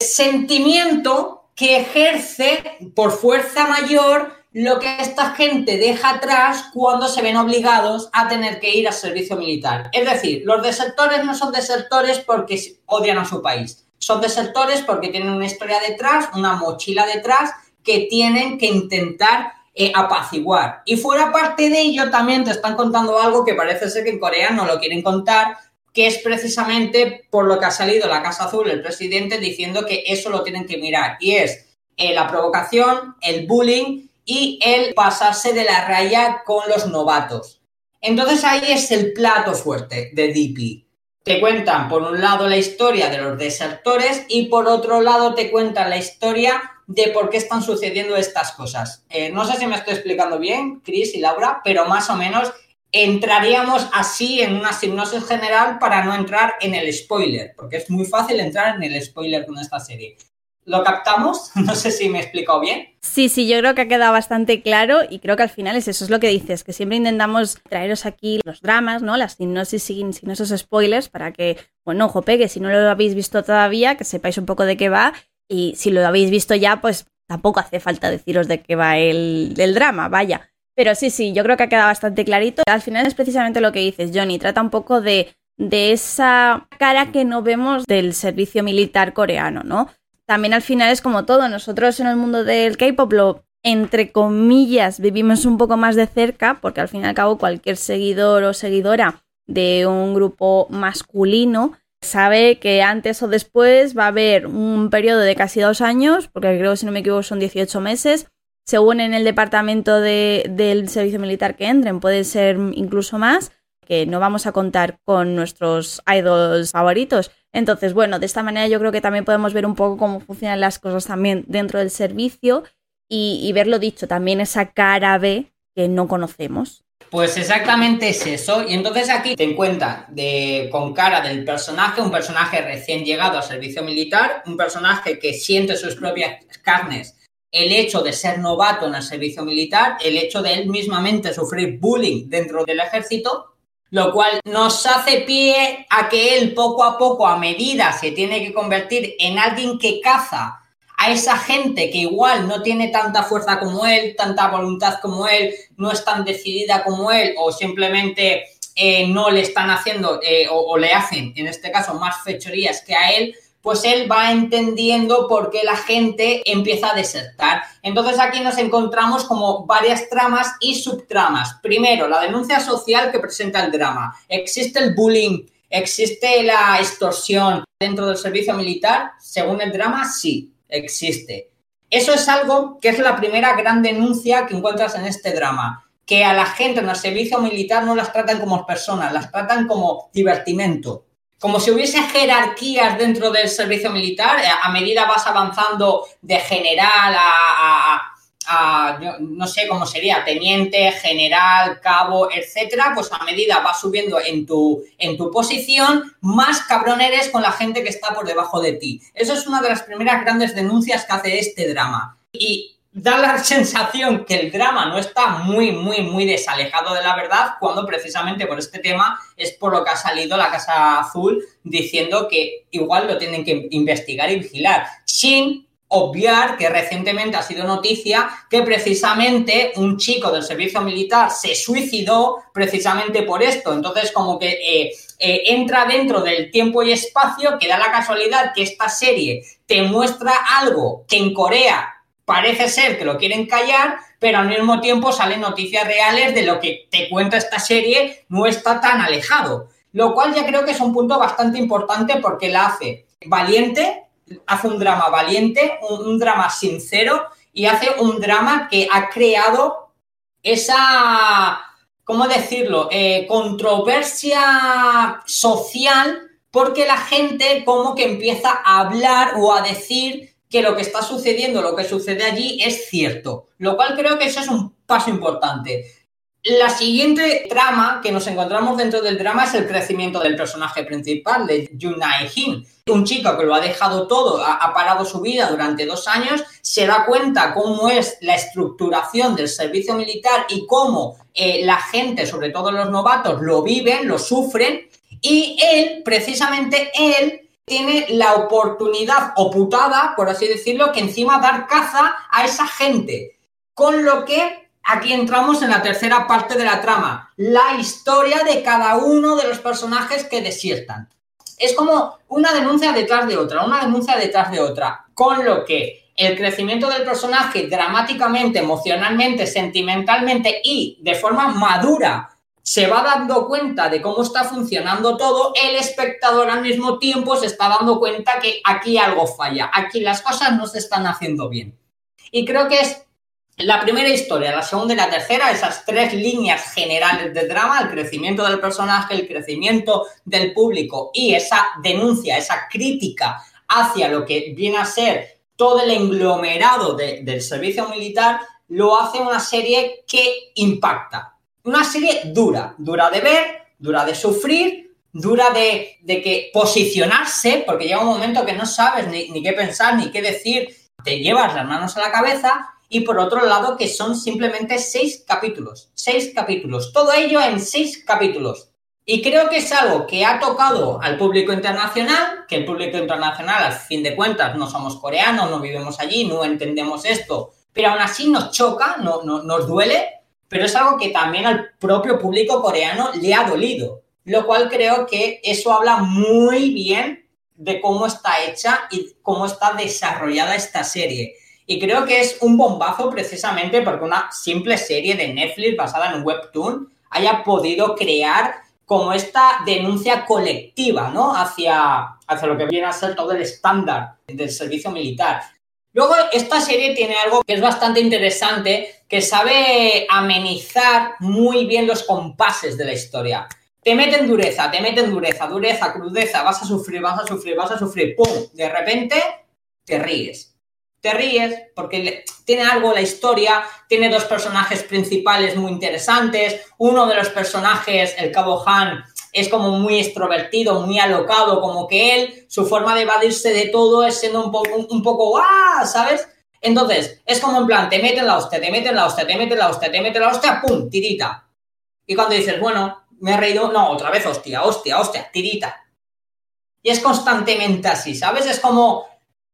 [SPEAKER 4] sentimiento que ejerce por fuerza mayor lo que esta gente deja atrás cuando se ven obligados a tener que ir al servicio militar. Es decir, los desertores no son desertores porque odian a su país, son desertores porque tienen una historia detrás, una mochila detrás que tienen que intentar eh, apaciguar. Y fuera parte de ello, también te están contando algo que parece ser que en Corea no lo quieren contar, que es precisamente por lo que ha salido la Casa Azul, el presidente, diciendo que eso lo tienen que mirar. Y es eh, la provocación, el bullying y el pasarse de la raya con los novatos. Entonces ahí es el plato fuerte de DP. Te cuentan por un lado la historia de los desertores y por otro lado te cuentan la historia de por qué están sucediendo estas cosas. Eh, no sé si me estoy explicando bien, Chris y Laura, pero más o menos entraríamos así en una hipnosis general para no entrar en el spoiler, porque es muy fácil entrar en el spoiler con esta serie. ¿Lo captamos? [LAUGHS] No sé si me he explicado bien.
[SPEAKER 1] Sí, sí, yo creo que ha quedado bastante claro y creo que al final es eso, es lo que dices, que siempre intentamos traeros aquí los dramas, ¿no? Las hipnosis sin, sin esos spoilers para que, bueno, ojo, pegue, si no lo habéis visto todavía, que sepáis un poco de qué va y si lo habéis visto ya, pues tampoco hace falta deciros de qué va el, el drama, vaya. Pero sí, sí, yo creo que ha quedado bastante clarito. Al final es precisamente lo que dices, Johnny. Trata un poco de, de esa cara que no vemos del servicio militar coreano, ¿no? También al final es como todo. Nosotros en el mundo del K-pop lo entre comillas, vivimos un poco más de cerca, porque al fin y al cabo cualquier seguidor o seguidora de un grupo masculino sabe que antes o después va a haber un periodo de casi dos años, porque creo si no me equivoco son 18 meses, según en el departamento del servicio militar que entren, puede ser incluso más, que no vamos a contar con nuestros idols favoritos. Entonces, bueno, de esta manera yo creo que también podemos ver un poco cómo funcionan las cosas también dentro del servicio y, y verlo dicho, también esa cara B que no conocemos.
[SPEAKER 4] Pues exactamente es eso. Y entonces aquí te encuentras de, con cara del personaje, un personaje recién llegado al servicio militar, un personaje que siente sus propias carnes el hecho de ser novato en el servicio militar, el hecho de él mismamente sufrir bullying dentro del ejército, lo cual nos hace pie a que él poco a poco, a medida se tiene que convertir en alguien que caza a esa gente que igual no tiene tanta fuerza como él, tanta voluntad como él, no es tan decidida como él o simplemente eh, no le están haciendo eh, o, o le hacen, en este caso, más fechorías que a él, pues él va entendiendo por qué la gente empieza a desertar. Entonces aquí nos encontramos como varias tramas y subtramas. Primero, la denuncia social que presenta el drama. Existe el bullying, existe la extorsión dentro del servicio militar. Según el drama, sí existe. Eso es algo que es la primera gran denuncia que encuentras en este drama, que a la gente en el servicio militar no las tratan como personas, las tratan como divertimento. Como si hubiese jerarquías dentro del servicio militar, eh, a medida vas avanzando de general a, no sé cómo sería, teniente, general, cabo, etcétera, pues a medida vas subiendo en tu, en tu posición, más cabrón eres con la gente que está por debajo de ti. Eso es una de las primeras grandes denuncias que hace este drama. Y da la sensación que el drama no está muy, muy, muy desalejado de la verdad, cuando precisamente por este tema es por lo que ha salido la Casa Azul diciendo que igual lo tienen que investigar y vigilar, sin obviar que recientemente ha sido noticia que precisamente un chico del servicio militar se suicidó precisamente por esto. Entonces, como que eh, eh, entra dentro del tiempo y espacio, que da la casualidad que esta serie te muestra algo que en Corea parece ser que lo quieren callar, pero al mismo tiempo salen noticias reales de lo que te cuenta esta serie no está tan alejado. Lo cual ya creo que es un punto bastante importante porque la hace valiente, hace un drama valiente, un, drama sincero y hace un drama que ha creado esa, ¿cómo decirlo?, eh, controversia social porque la gente como que empieza a hablar o a decir que lo que está sucediendo, lo que sucede allí es cierto, lo cual creo que eso es un paso importante. La siguiente trama que nos encontramos dentro del drama es el crecimiento del personaje principal, de Junai Hin. Un chico que lo ha dejado todo, ha, parado su vida durante dos años, se da cuenta cómo es la estructuración del servicio militar y cómo eh, la gente, sobre todo los novatos, lo viven, lo sufren. Y él, precisamente él, tiene la oportunidad o putada, por así decirlo, que encima dar caza a esa gente. Con lo que aquí entramos en la tercera parte de la trama, la historia de cada uno de los personajes que desiertan. Es como una denuncia detrás de otra, una denuncia detrás de otra, con lo que el crecimiento del personaje dramáticamente, emocionalmente, sentimentalmente y de forma madura se va dando cuenta de cómo está funcionando todo, el espectador al mismo tiempo se está dando cuenta que aquí algo falla, aquí las cosas no se están haciendo bien. Y creo que es la primera historia, la segunda y la tercera, esas tres líneas generales de drama, el crecimiento del personaje, el crecimiento del público y esa denuncia, esa crítica hacia lo que viene a ser todo el englomerado del servicio militar, lo hace una serie que impacta, una serie dura, dura de ver, dura de sufrir, dura de, que posicionarse, porque llega un momento que no sabes ni, ni qué pensar, ni qué decir, te llevas las manos a la cabeza y por otro lado que son simplemente seis capítulos, seis capítulos, todo ello en seis capítulos. Y creo que es algo que ha tocado al público internacional, que el público internacional, al fin de cuentas, no somos coreanos, no vivimos allí, no entendemos esto, pero aún así nos choca, no, no, nos duele pero es algo que también al propio público coreano le ha dolido, lo cual creo que eso habla muy bien de cómo está hecha y cómo está desarrollada esta serie. Y creo que es un bombazo precisamente porque una simple serie de Netflix basada en un webtoon haya podido crear como esta denuncia colectiva, ¿no? Hacia, hacia lo que viene a ser todo el estándar del servicio militar. Luego, esta serie tiene algo que es bastante interesante, que sabe amenizar muy bien los compases de la historia. te meten dureza, te meten dureza, dureza, crudeza, vas a sufrir, vas a sufrir, vas a sufrir, ¡pum! De repente te ríes. Te ríes porque tiene algo la historia, tiene dos personajes principales muy interesantes, uno de los personajes, el Cabo Han, es como muy extrovertido, muy alocado, como que él, su forma de evadirse de todo es siendo un poco, un, poco, ¡guau! ¿Sabes? Entonces, es como en plan, te meten la hostia, te meten la hostia, te meten la hostia, te meten la hostia, ¡pum! Tirita. Y cuando dices, bueno, me he reído, no, otra vez hostia, hostia, hostia, tirita. Y es constantemente así, ¿sabes? Es como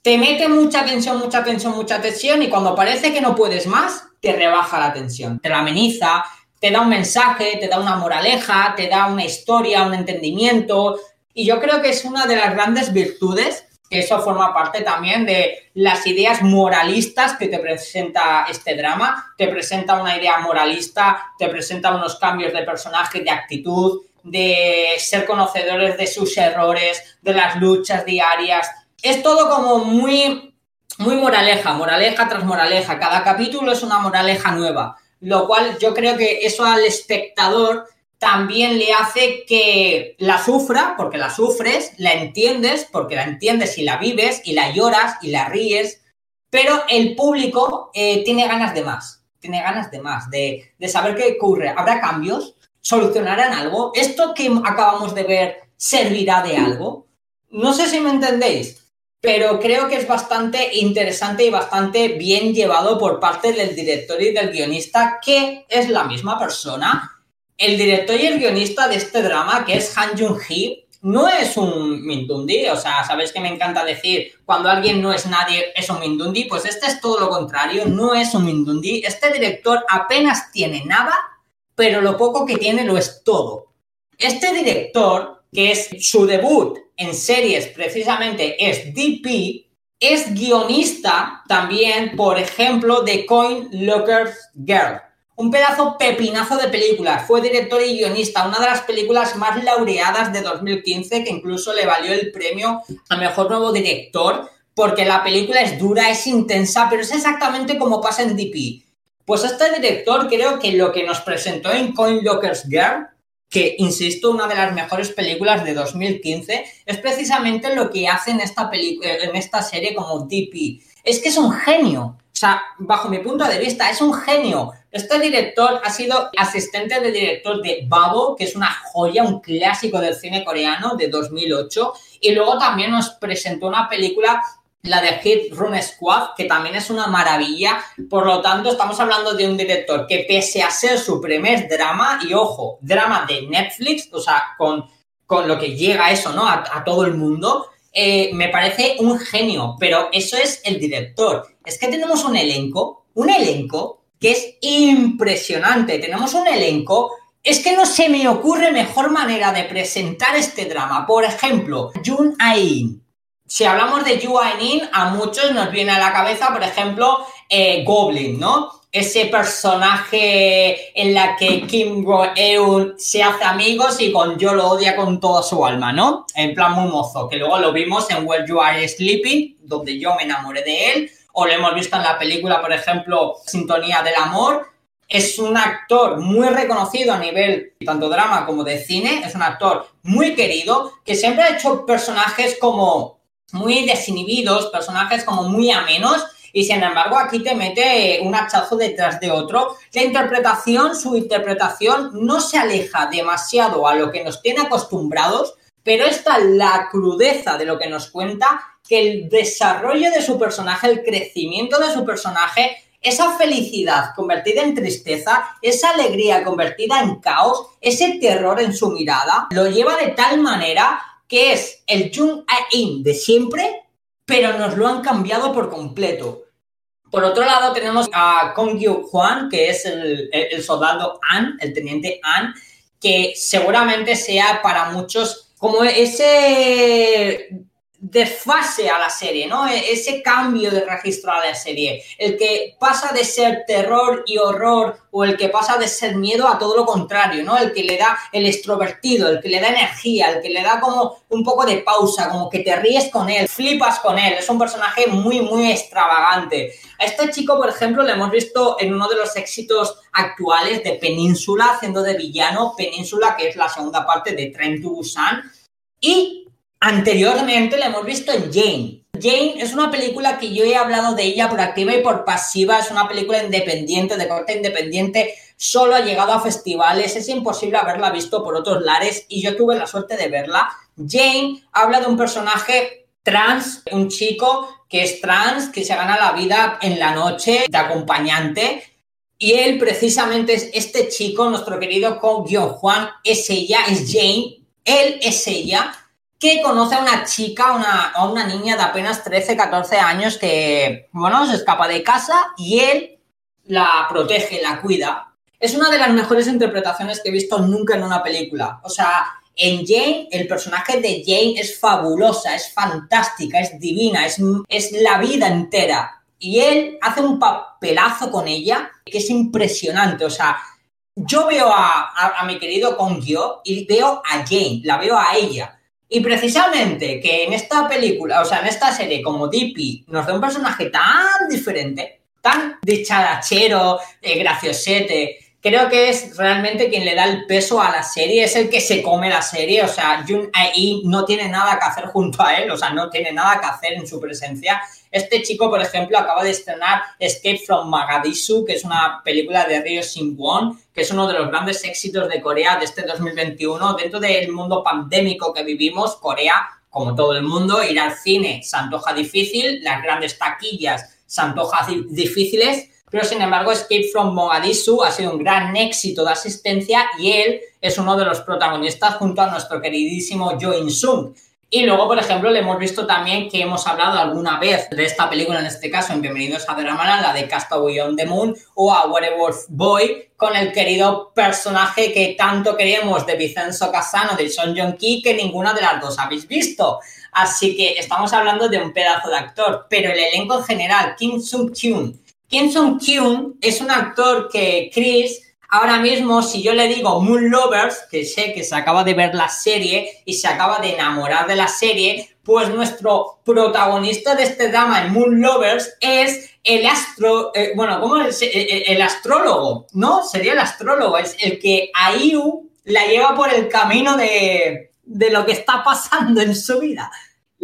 [SPEAKER 4] te mete mucha tensión, mucha tensión, mucha tensión y cuando parece que no puedes más, te rebaja la tensión, te la ameniza, te da un mensaje, te da una moraleja, te da una historia, un entendimiento. Y yo creo que es una de las grandes virtudes que eso forma parte también de las ideas moralistas que te presenta este drama. Te presenta una idea moralista, te presenta unos cambios de personaje, de actitud, de ser conocedores de sus errores, de las luchas diarias. Es todo como muy, muy moraleja, moraleja tras moraleja. Cada capítulo es una moraleja nueva, lo cual yo creo que eso al espectador también le hace que la sufra, porque la sufres, la entiendes, porque la entiendes y la vives, y la lloras y la ríes, pero el público eh, tiene ganas de más, tiene ganas de más, de, de saber qué ocurre. ¿Habrá cambios? ¿Solucionarán algo? ¿Esto que acabamos de ver servirá de algo? No sé si me entendéis, pero creo que es bastante interesante y bastante bien llevado por parte del director y del guionista, que es la misma persona el director y el guionista de este drama, que es Han Jung-hee, no es un Mindundi, o sea, sabéis que me encanta decir cuando alguien no es nadie es un Mindundi, pues este es todo lo contrario, no es un Mindundi. Este director apenas tiene nada, pero lo poco que tiene lo es todo. Este director, que es su debut en series precisamente, es DP, es guionista también, por ejemplo, de Coin Lockers Girl un pedazo pepinazo de película. Fue director y guionista, una de las películas más laureadas de 2015 que incluso le valió el premio a mejor nuevo director porque la película es dura, es intensa, pero es exactamente como pasa en DP. Pues este director creo que lo que nos presentó en Coin Lockers Girl, que insisto, una de las mejores películas de 2015, es precisamente lo que hace en esta, en esta serie como DP. Es que es un genio. O sea, bajo mi punto de vista, es un genio. Este director ha sido asistente de director de Babo, que es una joya, un clásico del cine coreano de 2008. Y luego también nos presentó una película, la de Hit Run Squad, que también es una maravilla. Por lo tanto, estamos hablando de un director que pese a ser su primer drama, y ojo, drama de Netflix, o sea, con, con lo que llega eso, ¿no? a todo el mundo, eh, me parece un genio, pero eso es el director. Es que tenemos un elenco, un elenco que es impresionante. Tenemos un elenco, es que no se me ocurre mejor manera de presentar este drama. Por ejemplo, Jun Ain. Si hablamos de Yu Ain, a muchos nos viene a la cabeza, por ejemplo, eh, Goblin, ¿no? ese personaje en la que Kim Go-eun se hace amigos y con yo lo odia con toda su alma, ¿no? En plan muy mozo, que luego lo vimos en Where You Are Sleeping, donde yo me enamoré de él, o lo hemos visto en la película, por ejemplo, Sintonía del Amor. Es un actor muy reconocido a nivel tanto drama como de cine, es un actor muy querido, que siempre ha hecho personajes como muy desinhibidos, personajes como muy amenos, y sin embargo aquí te mete un hachazo detrás de otro. La interpretación, su interpretación no se aleja demasiado a lo que nos tiene acostumbrados, pero está la crudeza de lo que nos cuenta, que el desarrollo de su personaje, el crecimiento de su personaje, esa felicidad convertida en tristeza, esa alegría convertida en caos, ese terror en su mirada, lo lleva de tal manera que es el Jung A-in de siempre, pero nos lo han cambiado por completo. Por otro lado, tenemos a Kong Yu Juan, que es el, soldado An, el teniente An, que seguramente sea para muchos como ese desfase a la serie, ¿no? E-, ese cambio de registro a la serie. El que pasa de ser terror y horror o el que pasa de ser miedo a todo lo contrario, ¿no? El que le da el extrovertido, el que le da energía, el que le da como un poco de pausa, como que te ríes con él, flipas con él. Es un personaje muy, muy extravagante. A este chico, por ejemplo, le hemos visto en uno de los éxitos actuales de Península, haciendo de villano, Península, que es la segunda parte de Train to Busan. Y Anteriormente la hemos visto en Jane. Jane es una película que yo he hablado de ella por activa y por pasiva. Es una película independiente, de corte independiente. Solo ha llegado a festivales. Es imposible haberla visto por otros lares y yo tuve la suerte de verla. Jane habla de un personaje trans, un chico que es trans, que se gana la vida en la noche de acompañante. Y él precisamente es este chico, nuestro querido Ko Juan, es ella, es Jane. Él es ella que conoce a una chica, una, a una niña de apenas 13, 14 años que, bueno, se escapa de casa y él la protege, la cuida. Es una de las mejores interpretaciones que he visto nunca en una película. O sea, en Jane, el personaje de Jane es fabulosa, es fantástica, es divina, es, es la vida entera. Y él hace un papelazo con ella que es impresionante. O sea, yo veo a, a, mi querido Kongyo y veo a Jane, la veo a ella. Y precisamente que en esta película, o sea, en esta serie, como Dippy nos da un personaje tan diferente, tan dicharachero, eh, graciosete, creo que es realmente quien le da el peso a la serie, es el que se come la serie, o sea, Jun ahí no tiene nada que hacer junto a él, o sea, no tiene nada que hacer en su presencia este chico, por ejemplo, acaba de estrenar Escape from Mogadishu, que es una película de Ryo Shin-won, que es uno de los grandes éxitos de Corea de este 2021. Dentro del mundo pandémico que vivimos, Corea, como todo el mundo, ir al cine se antoja difícil, las grandes taquillas se antojan difíciles, pero sin embargo Escape from Mogadishu ha sido un gran éxito de asistencia y él es uno de los protagonistas junto a nuestro queridísimo Jo In-sung. Y luego, por ejemplo, le hemos visto también que hemos hablado alguna vez de esta película, en este caso, en Bienvenidos a Dramaland, la de Castaway on the Moon, o a Werewolf Boy, con el querido personaje que tanto queremos de Vicenzo Casano, de Son Jong Ki, que ninguna de las dos habéis visto. Así que estamos hablando de un pedazo de actor, pero el elenco en general, Kim Sung Kyun. Kim Sung es un actor que Chris Ahora mismo, si yo le digo Moon Lovers, que sé que se acaba de ver la serie y se acaba de enamorar de la serie, pues nuestro protagonista de este drama en Moon Lovers es el astro, eh, bueno, eh, eh, el, astrólogo, ¿no? Sería el astrólogo, es el que a Iu la lleva por el camino de, de lo que está pasando en su vida.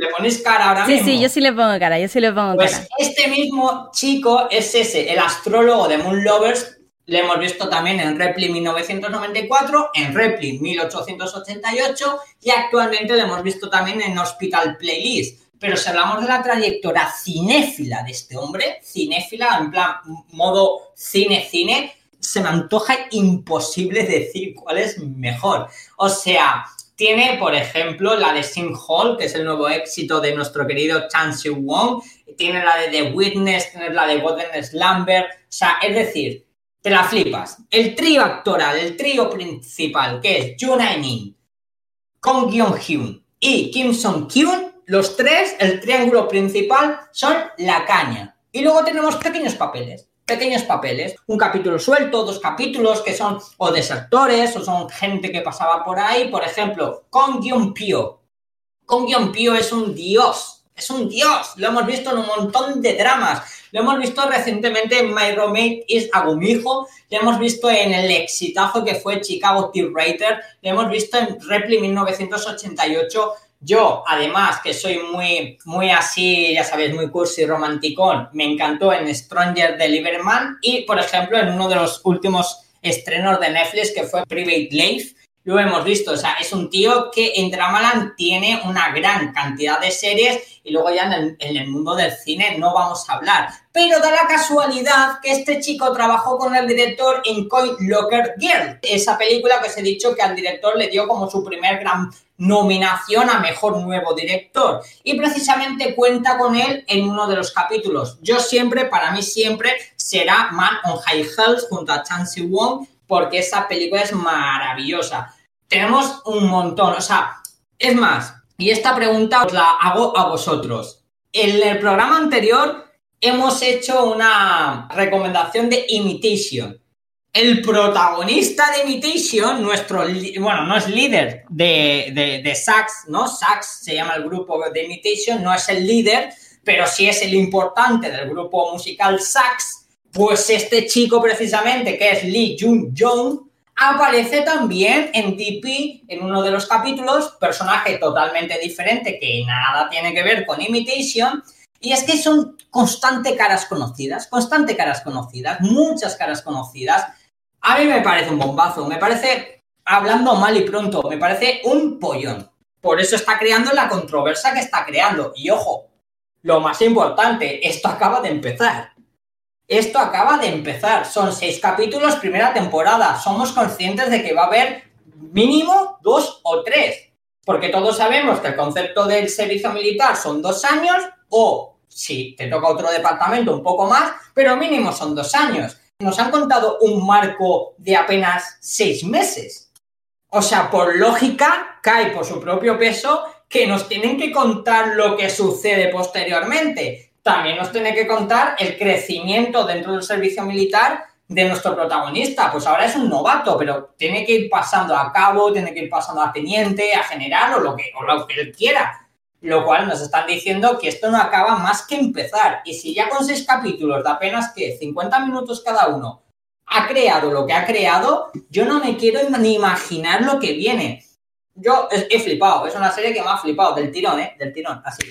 [SPEAKER 4] ¿Le pones cara ahora mismo?
[SPEAKER 1] Sí, sí, yo sí le pongo cara, yo sí le pongo
[SPEAKER 4] pues
[SPEAKER 1] cara.
[SPEAKER 4] Este mismo chico es ese, el astrólogo de Moon Lovers, le hemos visto también en Repli 1994, en Repli 1888 y actualmente le hemos visto también en Hospital Playlist. Pero si hablamos de la trayectoria cinéfila de este hombre, cinéfila en plan modo cine-cine, se me antoja imposible decir cuál es mejor. O sea, tiene, por ejemplo, la de Sim Hall, que es el nuevo éxito de nuestro querido Chan Siu Wong. Tiene la de The Witness, tiene la de Golden Slumber. O sea, es decir, te la flipas. El trío actoral, el trío principal, que es Jun Ainin, Kong Kyung-hyun y Kim Song-kyun, los tres, el triángulo principal, son la caña. Y luego tenemos pequeños papeles, pequeños papeles, un capítulo suelto, dos capítulos que son o desertores o son gente que pasaba por ahí. Por ejemplo, Kong Kyung-pyo. Kong Kyung-pyo es un dios, es un dios. Lo hemos visto en un montón de dramas lo hemos visto recientemente en My Roommate is Agumijo, lo hemos visto en el exitazo que fue Chicago Tear Writer, lo hemos visto en Repli 1988. Yo, además, que soy muy, muy así, ya sabéis, muy cursi, romanticón, me encantó en Stranger Delivery Man y, por ejemplo, en uno de los últimos estrenos de Netflix que fue Private Life, lo hemos visto, o sea, es un tío que en Dramaland tiene una gran cantidad de series y luego ya en el, mundo del cine no vamos a hablar. Pero da la casualidad que este chico trabajó con el director en Coin Locker Girl, esa película que os he dicho que al director le dio como su primer gran nominación a Mejor Nuevo Director y precisamente cuenta con él en uno de los capítulos. Yo siempre, para mí siempre, será Man on High Health junto a Chansey Wong porque esa película es maravillosa. Tenemos un montón, o sea, es más, Y esta pregunta os la hago a vosotros. En el programa anterior hemos hecho una recomendación de Imitation. El protagonista de Imitation, nuestro, bueno, no es líder de, de, de Sax, ¿no? Sax se llama el grupo de Imitation, no es el líder, pero sí es el importante del grupo musical Sax. Pues este chico precisamente, que es Lee Jung Jong, aparece también en DP en uno de los capítulos, personaje totalmente diferente que nada tiene que ver con Imitation, y es que son constante caras conocidas, constante caras conocidas, muchas caras conocidas. A mí me parece un bombazo, me parece, hablando mal y pronto, me parece un pollón. Por eso está creando la controversia que está creando. Y ojo, lo más importante, esto acaba de empezar. Esto acaba de empezar. Son seis capítulos, primera temporada. Somos conscientes de que va a haber mínimo dos o tres. Porque todos sabemos que el concepto del servicio militar son dos años o si te toca otro departamento un poco más, pero mínimo son dos años. Nos han contado un marco de apenas seis meses. O sea, por lógica, cae por su propio peso que nos tienen que contar lo que sucede posteriormente. También nos tiene que contar el crecimiento dentro del servicio militar de nuestro protagonista. Pues ahora es un novato, pero tiene que ir pasando a cabo, tiene que ir pasando a teniente, a general o lo que, o lo que él quiera. Lo cual nos están diciendo que esto no acaba más que empezar. Y si ya con seis capítulos de apenas que 50 minutos cada uno ha creado lo que ha creado, yo no me quiero ni imaginar lo que viene. Yo he, flipado, es una serie que me ha flipado del tirón, ¿eh? Del tirón, así.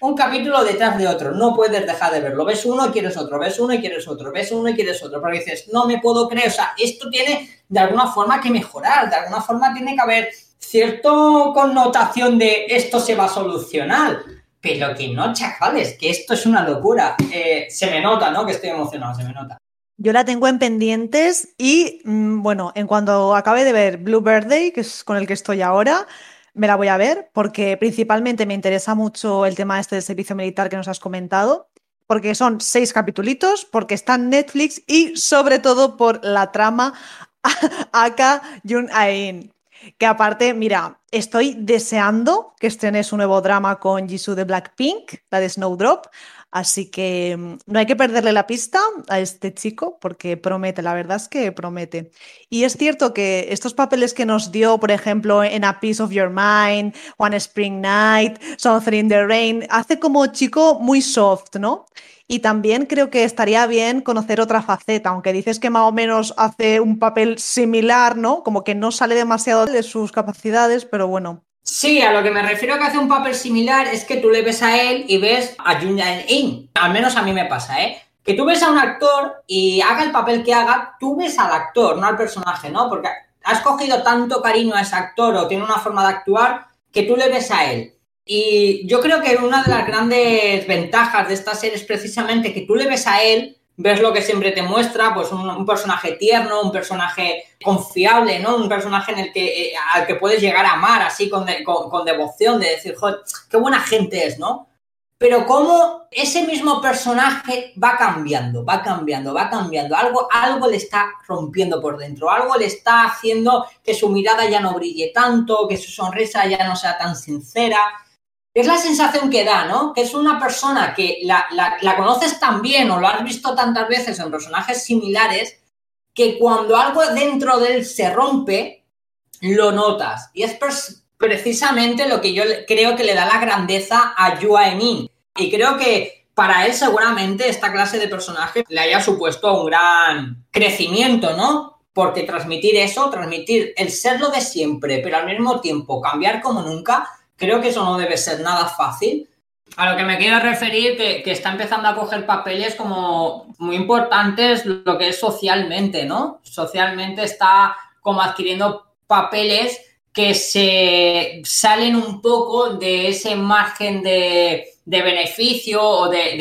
[SPEAKER 4] Un capítulo detrás de otro, no puedes dejar de verlo. Ves uno y quieres otro, ves uno y quieres otro, ves uno y quieres otro, porque dices, no me puedo creer, o sea, esto tiene de alguna forma que mejorar, de alguna forma tiene que haber cierto connotación de esto se va a solucionar. Pero que no, chavales, que esto es una locura. Eh, se me nota, ¿no? Que estoy emocionado, se me nota.
[SPEAKER 2] Yo la tengo en pendientes y, mm, bueno, en cuanto acabe de ver Blue Birthday, que es con el que estoy ahora, me la voy a ver porque principalmente me interesa mucho el tema este del servicio militar que nos has comentado, porque son seis capitulitos, porque está en Netflix y sobre todo por la trama [LAUGHS] Aka Jun Ain. Que aparte, mira, estoy deseando que estrenes un nuevo drama con Jisoo de Blackpink, la de Snowdrop. Así que mm, no hay que perderle la pista a este chico porque promete, la verdad es que promete. Y es cierto que estos papeles que nos dio, por ejemplo, en A Piece of Your Mind, One Spring Night, Something in the Rain, hace como chico muy soft, ¿no? Y también creo que estaría bien conocer otra faceta, aunque dices que más o menos hace un papel similar, ¿no? Como que no sale demasiado de sus capacidades, pero bueno.
[SPEAKER 4] Sí, a lo que me refiero que hace un papel similar es que tú le ves a él y ves a Jun In. Al menos a mí me pasa, ¿eh? Que tú ves a un actor y haga el papel que haga, tú ves al actor, no al personaje, ¿no? Porque has cogido tanto cariño a ese actor o tiene una forma de actuar que tú le ves a él. Y yo creo que una de las grandes ventajas de esta serie es precisamente que tú le ves a él, ves lo que siempre te muestra, pues un, personaje tierno, un personaje confiable, ¿no? Un personaje en el que, eh, al que puedes llegar a amar así con, con, devoción, de decir, joder, qué buena gente es, ¿no? Pero cómo ese mismo personaje va cambiando, va cambiando, va cambiando. Algo, algo le está rompiendo por dentro, algo le está haciendo que su mirada ya no brille tanto, que su sonrisa ya no sea tan sincera es la sensación que da, ¿no? Que es una persona que la, conoces tan bien o lo has visto tantas veces en personajes similares que cuando algo dentro de él se rompe, lo notas. Y es precisamente lo que yo creo que le da la grandeza a Yua Emin. Y creo que para él seguramente esta clase de personaje le haya supuesto un gran crecimiento, ¿no? Porque transmitir eso, transmitir el ser lo de siempre, pero al mismo tiempo cambiar como nunca, Creo que eso no debe ser nada fácil. A lo que me quiero referir, que, que está empezando a coger papeles como muy importantes lo que es socialmente, ¿no? Socialmente está como adquiriendo papeles que se salen un poco de ese margen de, beneficio o de,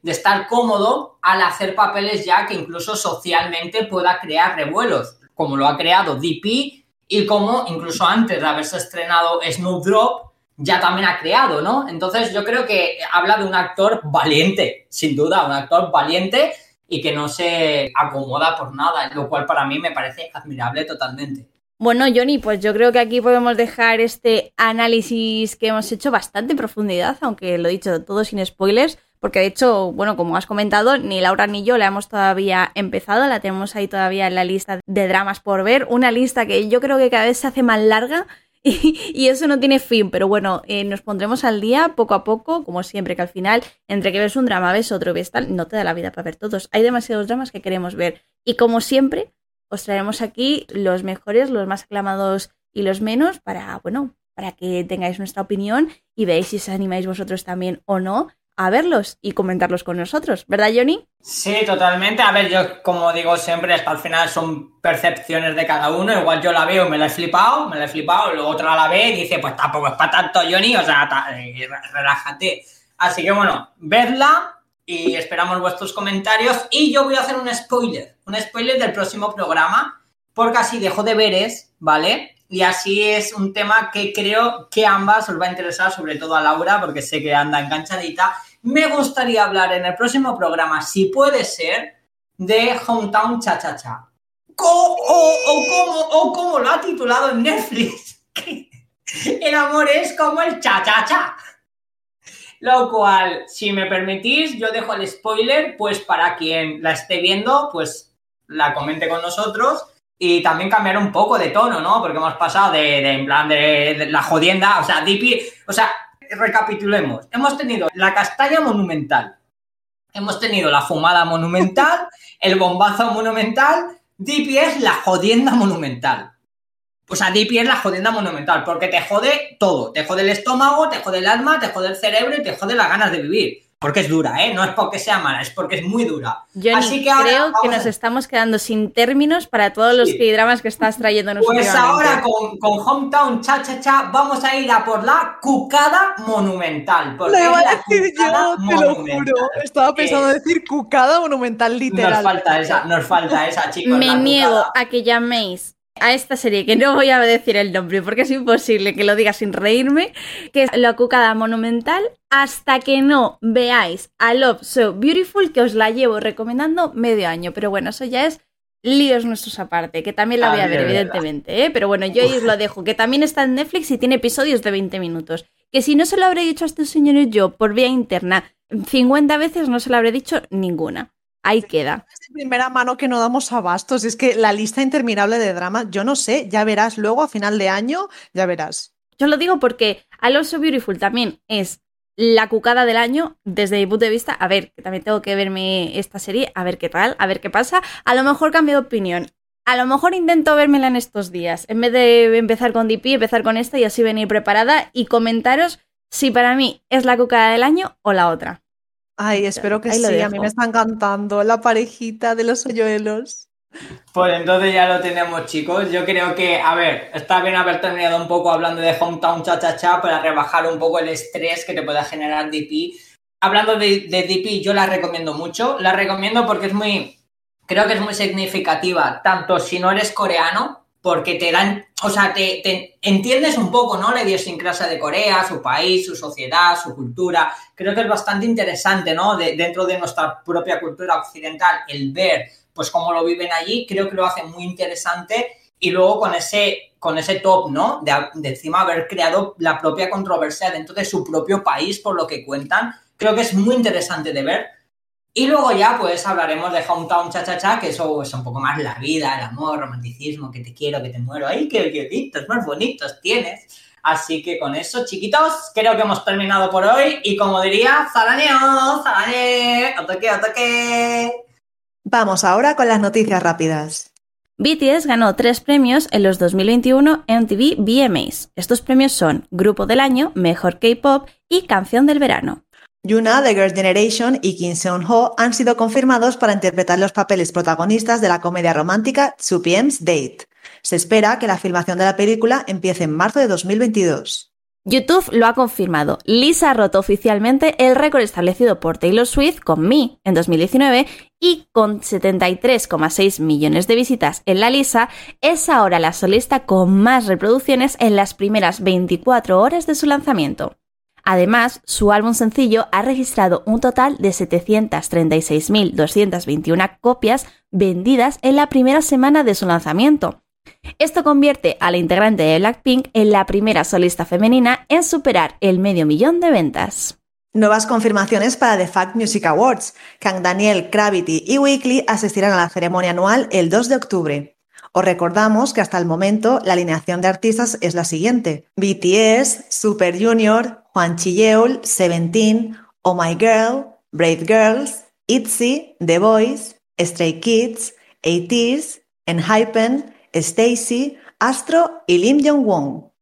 [SPEAKER 4] de, estar cómodo al hacer papeles ya que incluso socialmente pueda crear revuelos, como lo ha creado DP y como incluso antes de haberse estrenado Snowdrop, ya también ha creado, ¿no? Entonces yo creo que habla de un actor valiente, sin duda, un actor valiente y que no se acomoda por nada, lo cual para mí me parece admirable totalmente.
[SPEAKER 1] Bueno, Johnny, pues yo creo que aquí podemos dejar este análisis que hemos hecho bastante en profundidad, aunque lo he dicho todo sin spoilers, porque de hecho, bueno, como has comentado, ni Laura ni yo la hemos todavía empezado, la tenemos ahí todavía en la lista de dramas por ver, una lista que yo creo que cada vez se hace más larga [LAUGHS] y, eso no tiene fin, pero bueno, eh, nos pondremos al día poco a poco, como siempre, que al final, entre que ves un drama, ves otro, ves tal, no te da la vida para ver todos. Hay demasiados dramas que queremos ver. Y como siempre, os traeremos aquí los mejores, los más aclamados y los menos para, bueno, para que tengáis nuestra opinión y veáis si os animáis vosotros también o no a verlos y comentarlos con nosotros, ¿verdad, Johnny?
[SPEAKER 4] Sí, totalmente. A ver, yo como digo siempre, hasta al final son percepciones de cada uno. Igual yo la veo me la he flipado, me la he flipado, luego otra la ve y dice, pues tampoco es para tanto, Johnny, o sea, relájate. Así que bueno, vedla y esperamos vuestros comentarios. Y yo voy a hacer un spoiler, un spoiler del próximo programa, porque así dejo de veres, ¿vale? Y así es un tema que creo que ambas os va a interesar, sobre todo a Laura, porque sé que anda enganchadita me gustaría hablar en el próximo programa, si puede ser, de Hometown Cha Cha Cha. O, o, como, lo ha titulado en Netflix. [LAUGHS] el amor es como el cha cha cha. Lo cual, si me permitís, yo dejo el spoiler, pues para quien la esté viendo, pues la comente con nosotros y también cambiar un poco de tono, ¿no? Porque hemos pasado de, en plan de, la jodienda, o sea, DP, o sea, recapitulemos. Hemos tenido la castaña monumental, hemos tenido la fumada monumental, [LAUGHS] el bombazo monumental, Dipi es la jodienda monumental. O sea, Dipi es la jodienda monumental, porque te jode todo. Te jode el estómago, te jode el alma, te jode el cerebro y te jode las ganas de vivir porque es dura, ¿eh? No es porque sea mala, es porque es muy dura.
[SPEAKER 1] Yo Así que creo que nos estamos quedando sin términos para todos los dramas que estás trayendo.
[SPEAKER 4] Pues ahora con, con, Hometown Cha Cha Cha vamos a ir a por la cucada monumental.
[SPEAKER 2] Lo iba a decir yo, te lo juro. Estaba pensando decir cucada monumental literal.
[SPEAKER 4] Nos falta esa, nos falta esa, chicos.
[SPEAKER 1] Me niego a que llaméis a esta serie, que no voy a decir el nombre porque es imposible que lo diga sin reírme, que es La Cucada Monumental, hasta que no veáis a Love So Beautiful, que os la llevo recomendando medio año. Pero bueno, eso ya es líos nuestros aparte, que también la voy a ver, evidentemente, ¿eh? pero bueno, yo os lo dejo, que también está en Netflix y tiene episodios de 20 minutos. Que si no se lo habré dicho a estos señores yo por vía interna 50 veces, no se lo habré dicho ninguna. Ahí queda.
[SPEAKER 2] Es de primera mano que no damos abastos. Es que la lista interminable de dramas, yo no sé, ya verás luego a final de año, ya verás.
[SPEAKER 1] Yo lo digo porque Alonso Beautiful también es la cucada del año desde mi punto de vista. A ver, que también tengo que verme esta serie, a ver qué tal, a ver qué pasa. A lo mejor cambio de opinión. A lo mejor intento vérmela en estos días. En vez de empezar con DP, empezar con esta y así venir preparada y comentaros si para mí es la cucada del año o la otra.
[SPEAKER 2] Ay, espero que sí, a mí me están cantando la parejita de los hoyuelos.
[SPEAKER 4] Pues entonces ya lo tenemos, chicos. Yo creo que, a ver, está bien haber terminado un poco hablando de Hometown Cha Cha Cha para rebajar un poco el estrés que te pueda generar DP. Hablando de, de DP, yo la recomiendo mucho. La recomiendo porque es muy, creo que es muy significativa, tanto si no eres coreano, porque te dan, o sea, te, entiendes un poco, ¿no? La idiosincrasia de Corea, su país, su sociedad, su cultura. Creo que es bastante interesante, ¿no? dentro de nuestra propia cultura occidental, el ver, pues, cómo lo viven allí, creo que lo hace muy interesante. Y luego con ese, con ese top, ¿no? De, de encima haber creado la propia controversia dentro de su propio país, por lo que cuentan, creo que es muy interesante de ver y luego ya pues hablaremos de Hometown Cha Cha Cha, que eso es un poco más la vida, el amor, romanticismo, que te quiero, que te muero. ¡Ay, qué violitos más bonitos tienes! Así que con eso, chiquitos, creo que hemos terminado por hoy. Y como diría, ¡zalaneo! ¡zalane! ¡Otoque, otoque!
[SPEAKER 2] Vamos ahora con las noticias rápidas.
[SPEAKER 1] BTS ganó tres premios en los 2021 MTV VMAs. Estos premios son Grupo del Año, Mejor K-Pop y Canción del Verano.
[SPEAKER 2] Yuna, The Girls' Generation y Kim Seon-ho han sido confirmados para interpretar los papeles protagonistas de la comedia romántica 2PM's Date. Se espera que la filmación de la película empiece en marzo de 2022.
[SPEAKER 1] YouTube lo ha confirmado. Lisa ha roto oficialmente el récord establecido por Taylor Swift con Me en 2019 y con 73,6 millones de visitas en la Lisa, es ahora la solista con más reproducciones en las primeras 24 horas de su lanzamiento. Además, su álbum sencillo ha registrado un total de 736.221 copias vendidas en la primera semana de su lanzamiento. Esto convierte a la integrante de Blackpink en la primera solista femenina en superar el medio millón de ventas.
[SPEAKER 2] Nuevas confirmaciones para The Fact Music Awards. Kang Daniel, Gravity y Weekly asistirán a la ceremonia anual el 2 de octubre. Os recordamos que hasta el momento la alineación de artistas es la siguiente: BTS, Super Junior, Juan Yeol, Seventeen, Oh My Girl, Brave Girls, ITZY, The Voice, Stray Kids, ATEEZ, Enhypen, Stacy, Astro y Lim Jong-won.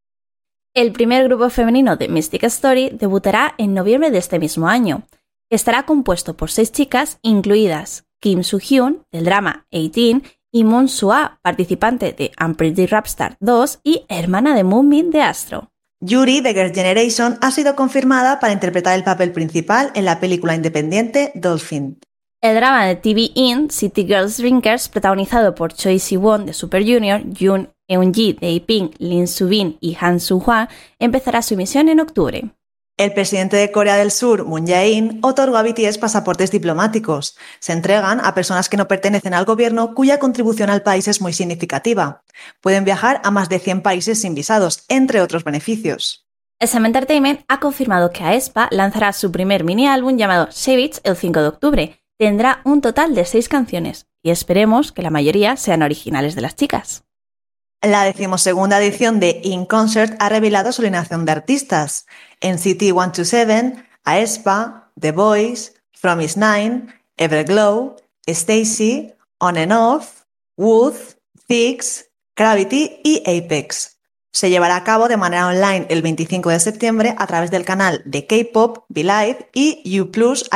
[SPEAKER 1] El primer grupo femenino de Mystic Story debutará en noviembre de este mismo año. Estará compuesto por seis chicas, incluidas Kim Soo-hyun, del drama 18, y Moon Soo-ah, participante de Unpretty Rapstar 2 y hermana de Moonbin de Astro.
[SPEAKER 2] Yuri de Girls' Generation ha sido confirmada para interpretar el papel principal en la película independiente Dolphin.
[SPEAKER 1] El drama de TV In, City Girls Drinkers, protagonizado por Choi Si-won de Super Junior, Yoon Eun-ji de Iping, Lin Soo-bin y Han Soo-hwa, empezará su emisión en octubre.
[SPEAKER 2] El presidente de Corea del Sur, Moon Jae-in, otorgó a BTS pasaportes diplomáticos. Se entregan a personas que no pertenecen al gobierno cuya contribución al país es muy significativa. Pueden viajar a más de 100 países sin visados, entre otros beneficios.
[SPEAKER 1] SM Entertainment ha confirmado que aespa lanzará su primer mini álbum llamado Savage el 5 de octubre, tendrá un total de seis canciones y esperemos que la mayoría sean originales de las chicas.
[SPEAKER 2] La decimosegunda edición de In Concert ha revelado su alineación de artistas. En City 127, Aespa, The Boys, From Is Nine, Everglow, Stacy, On and Off, Wood, Fix, Gravity y Apex. Se llevará a cabo de manera online el 25 de septiembre a través del canal de K-Pop, Live y U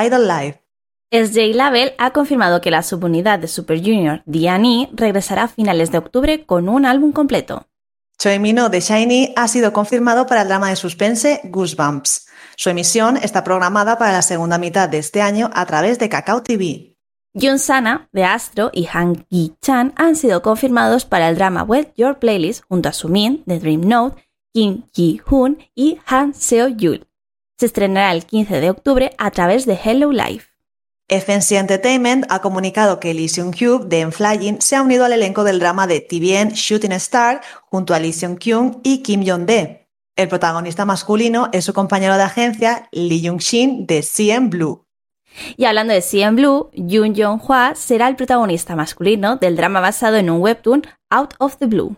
[SPEAKER 2] Idol Live.
[SPEAKER 1] SJ Label ha confirmado que la subunidad de Super Junior, D&E, regresará a finales de octubre con un álbum completo.
[SPEAKER 2] Choi Mino de Shiny ha sido confirmado para el drama de suspense Goosebumps. Su emisión está programada para la segunda mitad de este año a través de Kakao TV.
[SPEAKER 1] Jun Sana de Astro y Han Gi-chan han sido confirmados para el drama Wet Your Playlist junto a Sumin de Dream Note, Kim Ji-hoon y Han Seo-yul. Se estrenará el 15 de octubre a través de Hello Life.
[SPEAKER 2] FNC Entertainment ha comunicado que Lee Seung-hyuk de Enflying se ha unido al elenco del drama de TVN Shooting Star junto a Lee Seung-kyung y Kim Jong-de. El protagonista masculino es su compañero de agencia Lee Jung-shin de CM Blue.
[SPEAKER 1] Y hablando de CM Blue, Yoon Jong-hwa será el protagonista masculino del drama basado en un webtoon Out of the Blue.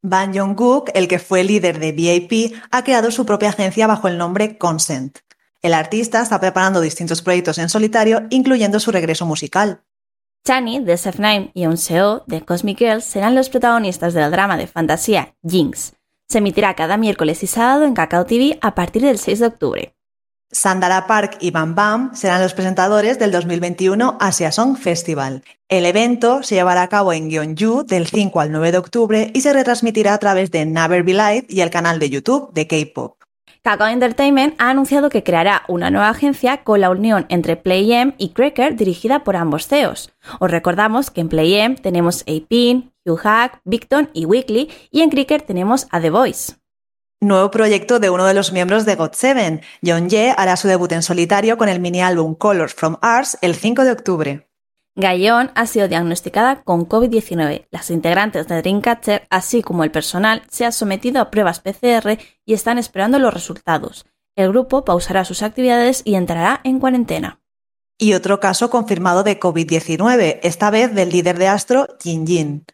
[SPEAKER 2] Ban Jong-guk, el que fue líder de VIP, ha creado su propia agencia bajo el nombre Consent. El artista está preparando distintos proyectos en solitario, incluyendo su regreso musical.
[SPEAKER 1] Chani, de SF9 y Unseo, de Cosmic Girls, serán los protagonistas del drama de fantasía Jinx. Se emitirá cada miércoles y sábado en Kakao TV a partir del 6 de octubre.
[SPEAKER 2] Sandara Park y Bam Bam serán los presentadores del 2021 Asia Song Festival. El evento se llevará a cabo en Gyeongju del 5 al 9 de octubre y se retransmitirá a través de Never Be Live y el canal de YouTube de K-Pop.
[SPEAKER 1] Kakao Entertainment ha anunciado que creará una nueva agencia con la unión entre PlayM y Cracker dirigida por ambos CEOs. Os recordamos que en PlayM tenemos a Pin, Hugh Hack, Victon y Weekly y en Cracker tenemos a The Voice.
[SPEAKER 2] Nuevo proyecto de uno de los miembros de GOT7. John Ye hará su debut en solitario con el mini álbum Colors from Ars el 5 de octubre.
[SPEAKER 1] Gallón ha sido diagnosticada con COVID-19. Las integrantes de Dreamcatcher, así como el personal, se han sometido a pruebas PCR y están esperando los resultados. El grupo pausará sus actividades y entrará en cuarentena.
[SPEAKER 2] Y otro caso confirmado de COVID-19, esta vez del líder de Astro, Jin Jin.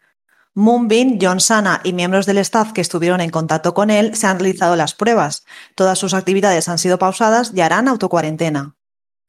[SPEAKER 2] Moonbin, John Sana y miembros del staff que estuvieron en contacto con él se han realizado las pruebas. Todas sus actividades han sido pausadas y harán autocuarentena.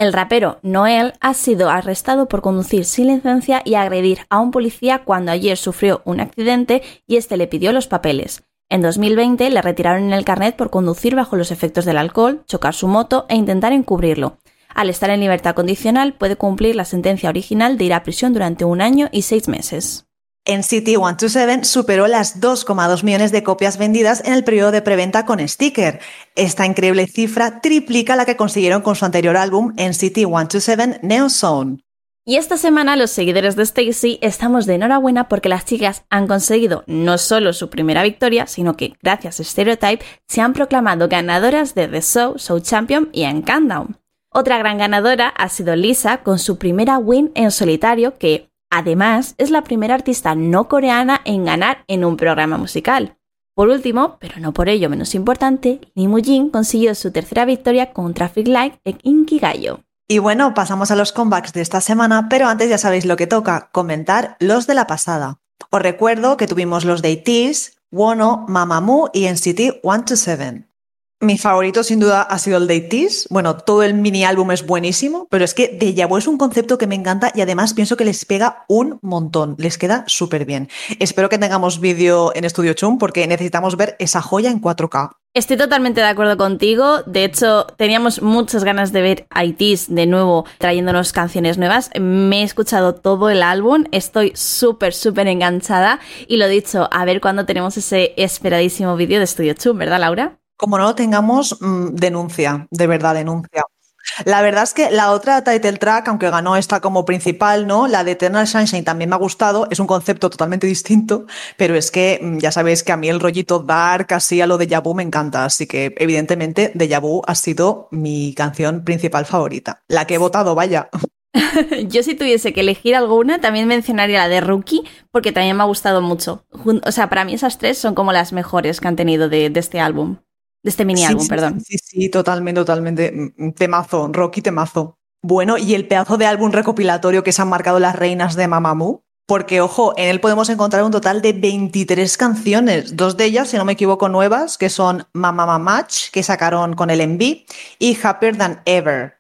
[SPEAKER 1] El rapero Noel ha sido arrestado por conducir sin licencia y agredir a un policía cuando ayer sufrió un accidente y este le pidió los papeles. En 2020 le retiraron el carnet por conducir bajo los efectos del alcohol, chocar su moto e intentar encubrirlo. Al estar en libertad condicional puede cumplir la sentencia original de ir a prisión durante un año y seis meses.
[SPEAKER 2] En City 127 superó las 2,2 millones de copias vendidas en el periodo de preventa con sticker. Esta increíble cifra triplica la que consiguieron con su anterior álbum en City 127 Neo Zone.
[SPEAKER 1] Y esta semana los seguidores de Stacy estamos de enhorabuena porque las chicas han conseguido no solo su primera victoria, sino que gracias a Stereotype se han proclamado ganadoras de The Show, Show Champion y en Countdown. Otra gran ganadora ha sido Lisa con su primera win en solitario que, Además, es la primera artista no coreana en ganar en un programa musical. Por último, pero no por ello menos importante, Lee Jin consiguió su tercera victoria con Traffic Light en Inkigayo.
[SPEAKER 2] Y bueno, pasamos a los comebacks de esta semana, pero antes ya sabéis lo que toca, comentar los de la pasada. Os recuerdo que tuvimos los de ITZY, Wono, Mamamoo y NCT 127. Mi favorito sin duda ha sido el de ITZY. Bueno, todo el mini álbum es buenísimo, pero es que Deja Vu es un concepto que me encanta y además pienso que les pega un montón. Les queda súper bien. Espero que tengamos vídeo en Estudio Chum porque necesitamos ver esa joya en 4K.
[SPEAKER 1] Estoy totalmente de acuerdo contigo. De hecho, teníamos muchas ganas de ver a de nuevo trayéndonos canciones nuevas. Me he escuchado todo el álbum. Estoy súper, súper enganchada. Y lo dicho, a ver cuándo tenemos ese esperadísimo vídeo de Estudio Chum, ¿verdad, Laura?
[SPEAKER 2] Como no lo tengamos, mm, denuncia, de verdad, denuncia. La verdad es que la otra title track, aunque ganó esta como principal, ¿no? La de Eternal Sunshine también me ha gustado, es un concepto totalmente distinto, pero es que mm, ya sabéis que a mí el rollito dark, así a lo de Yabu me encanta, así que evidentemente de Yabu ha sido mi canción principal favorita, la que he votado, vaya. [LAUGHS]
[SPEAKER 1] Yo si tuviese que elegir alguna, también mencionaría la de Rookie, porque también me ha gustado mucho. O sea, para mí esas tres son como las mejores que han tenido de este álbum. De este mini álbum, perdón.
[SPEAKER 2] Sí, sí, totalmente, totalmente. Mm, temazo, Rocky temazo. Bueno, y el pedazo de álbum recopilatorio que se han marcado las reinas de Mamamoo, porque ojo, en él podemos encontrar un total de 23 canciones, dos de ellas, si no me equivoco, nuevas, que son Mama Match, que sacaron con el MV, y Happier Than Ever.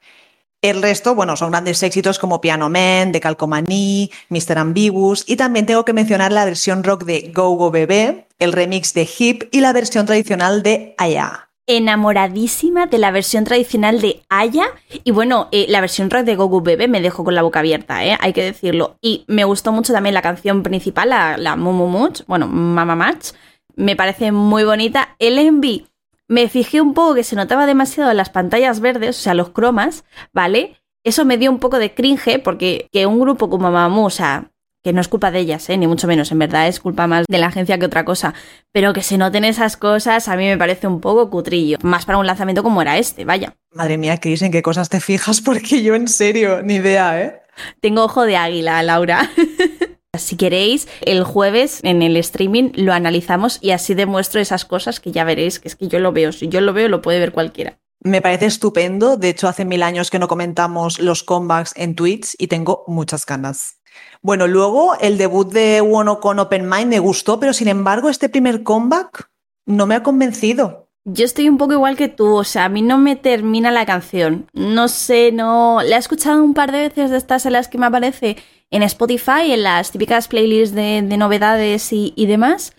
[SPEAKER 2] El resto, bueno, son grandes éxitos como Piano Man, de Calcomaní, Mr. Ambiguous y también tengo que mencionar la versión rock de Go Go Bebé, el remix de Hip y la versión tradicional de Aya
[SPEAKER 1] enamoradísima de la versión tradicional de Aya. Y bueno, eh, la versión rock de Gogo Bebe me dejó con la boca abierta, ¿eh? hay que decirlo. Y me gustó mucho también la canción principal, la, la Much, bueno, Mama Match. Me parece muy bonita. El Envy me fijé un poco que se notaba demasiado en las pantallas verdes, o sea, los cromas, ¿vale? Eso me dio un poco de cringe porque que un grupo como Mamamoo, o sea, que no es culpa de ellas, ¿eh? ni mucho menos, en verdad es culpa más de la agencia que otra cosa, pero que se noten esas cosas a mí me parece un poco cutrillo, más para un lanzamiento como era este, vaya.
[SPEAKER 2] Madre mía, Cris, ¿en qué cosas te fijas? [LAUGHS] Porque yo en serio, ni idea, ¿eh?
[SPEAKER 1] Tengo ojo de águila, Laura. [LAUGHS] Si queréis, el jueves en el streaming lo analizamos y así demuestro esas cosas que ya veréis, que es que yo lo veo, si yo lo veo lo puede ver cualquiera.
[SPEAKER 2] Me parece estupendo, de hecho hace mil años que no comentamos los comebacks en Twitch y tengo muchas ganas. Bueno, luego el debut de Wono con Open Mind me gustó, pero sin embargo este primer comeback no me ha convencido.
[SPEAKER 1] Yo estoy un poco igual que tú, o sea, a mí no me termina la canción. No sé, no. La he escuchado un par de veces de estas en las que me aparece en Spotify, en las típicas playlists de, novedades y, demás,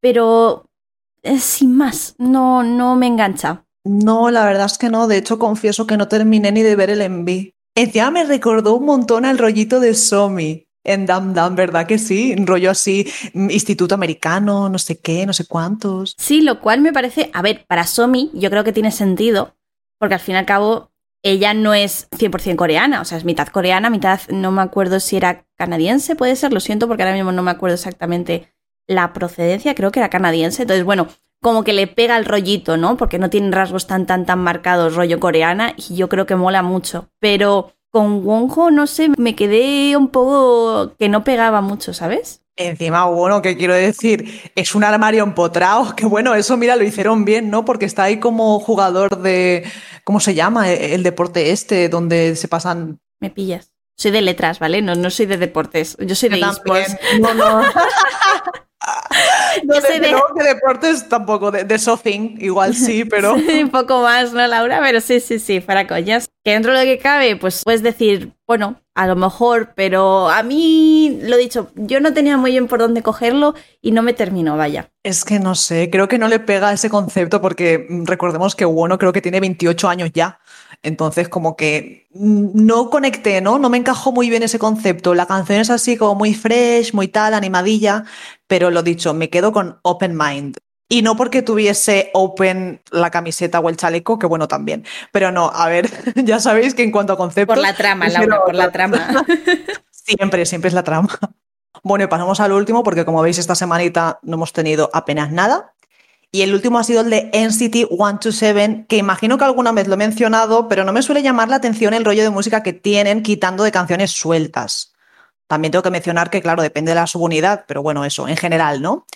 [SPEAKER 1] pero eh, sin más, no, no me engancha.
[SPEAKER 2] No, la verdad es que no. De hecho, confieso que no terminé ni de ver el enví. Encima me recordó un montón al rollito de Somi en Dam Dam, ¿verdad que sí? Un rollo así, mm, instituto americano, no sé qué, no sé cuántos.
[SPEAKER 1] Sí, lo cual me parece, a ver, para Somi yo creo que tiene sentido, porque al fin y al cabo ella no es 100% coreana, o sea, es mitad coreana, mitad, no me acuerdo si era canadiense, puede ser, lo siento porque ahora mismo no me acuerdo exactamente la procedencia, creo que era canadiense, entonces bueno, como que le pega el rollito, ¿no? Porque no tiene rasgos tan, tan, tan marcados rollo coreana y yo creo que mola mucho, pero con Wonho, no sé, me quedé un poco que no pegaba mucho, ¿sabes?
[SPEAKER 2] Encima, bueno, ¿qué quiero decir? Es un armario empotrado, [LAUGHS] que bueno, eso mira, lo hicieron bien, ¿no? Porque está ahí como jugador de, ¿cómo se llama? E, el deporte este, donde se pasan...
[SPEAKER 1] Me pillas. Soy de letras, ¿vale? No, no soy de deportes. Yo soy de esports.
[SPEAKER 2] No, no. [LAUGHS] [LAUGHS] no, de, de... deportes tampoco, de, de igual sí, [LAUGHS] pero...
[SPEAKER 1] un poco más, ¿no, Laura? Pero sí, sí, sí, para coñas. Que dentro de lo que cabe, pues puedes decir, bueno, a lo mejor, pero a mí, lo dicho, yo no tenía muy bien por dónde cogerlo y no me terminó, vaya.
[SPEAKER 2] Es que no sé, creo que no le pega ese concepto porque mm, recordemos que Bueno creo que tiene 28 años ya. Entonces, como que no conecté, ¿no? No me encajó muy bien ese concepto. La canción es así como muy fresh, muy tal, animadilla, pero lo dicho, me quedo con Open Mind. Y no porque tuviese open la camiseta o el chaleco, que bueno también. Pero no, a ver, [LAUGHS] ya sabéis que en cuanto a conceptos...
[SPEAKER 1] Por la trama, Laura, por la trama. [LAUGHS]
[SPEAKER 2] siempre, siempre es la trama. Bueno, y pasamos al último, porque como veis, esta semanita no hemos tenido apenas nada. Y el último ha sido el de NCT 127, que imagino que alguna vez lo he mencionado, pero no me suele llamar la atención el rollo de música que tienen quitando de canciones sueltas. También tengo que mencionar que, claro, depende de la subunidad, pero bueno, eso, en general, ¿no?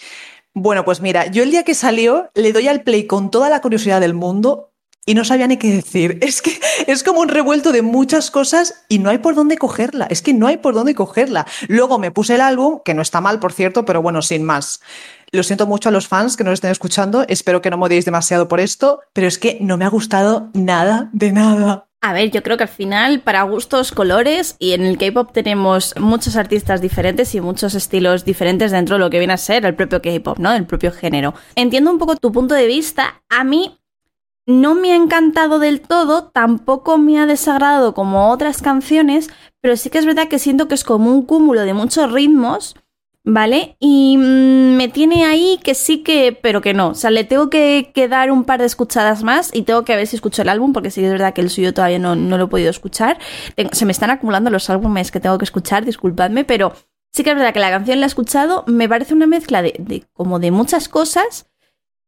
[SPEAKER 2] Bueno, pues mira, yo el día que salió le doy al play con toda la curiosidad del mundo y no sabía ni qué decir. [LAUGHS] Es que es como un revuelto de muchas cosas y no hay por dónde cogerla. Es que no hay por dónde cogerla. Luego me puse el álbum, que no está mal, por cierto, pero bueno, sin más. Lo siento mucho a los fans que nos estén escuchando. Espero que no me odiéis demasiado por esto, pero es que no me ha gustado nada de nada.
[SPEAKER 1] A ver, yo creo que al final, para gustos, colores, y en el K-pop tenemos muchos artistas diferentes y muchos estilos diferentes dentro de lo que viene a ser el propio K-pop, ¿no? El propio género. Entiendo un poco tu punto de vista. A mí no me ha encantado del todo, tampoco me ha desagradado como otras canciones, pero sí que es verdad que siento que es como un cúmulo de muchos ritmos, ¿vale? Y mm, me tiene ahí que sí que, pero que no. O sea, le tengo que, dar un par de escuchadas más y tengo que ver si escucho el álbum, porque sí que es verdad que el suyo todavía no, lo he podido escuchar. se me están acumulando los álbumes que tengo que escuchar, disculpadme, pero sí que es verdad que la canción la he escuchado, me parece una mezcla de, de como de muchas cosas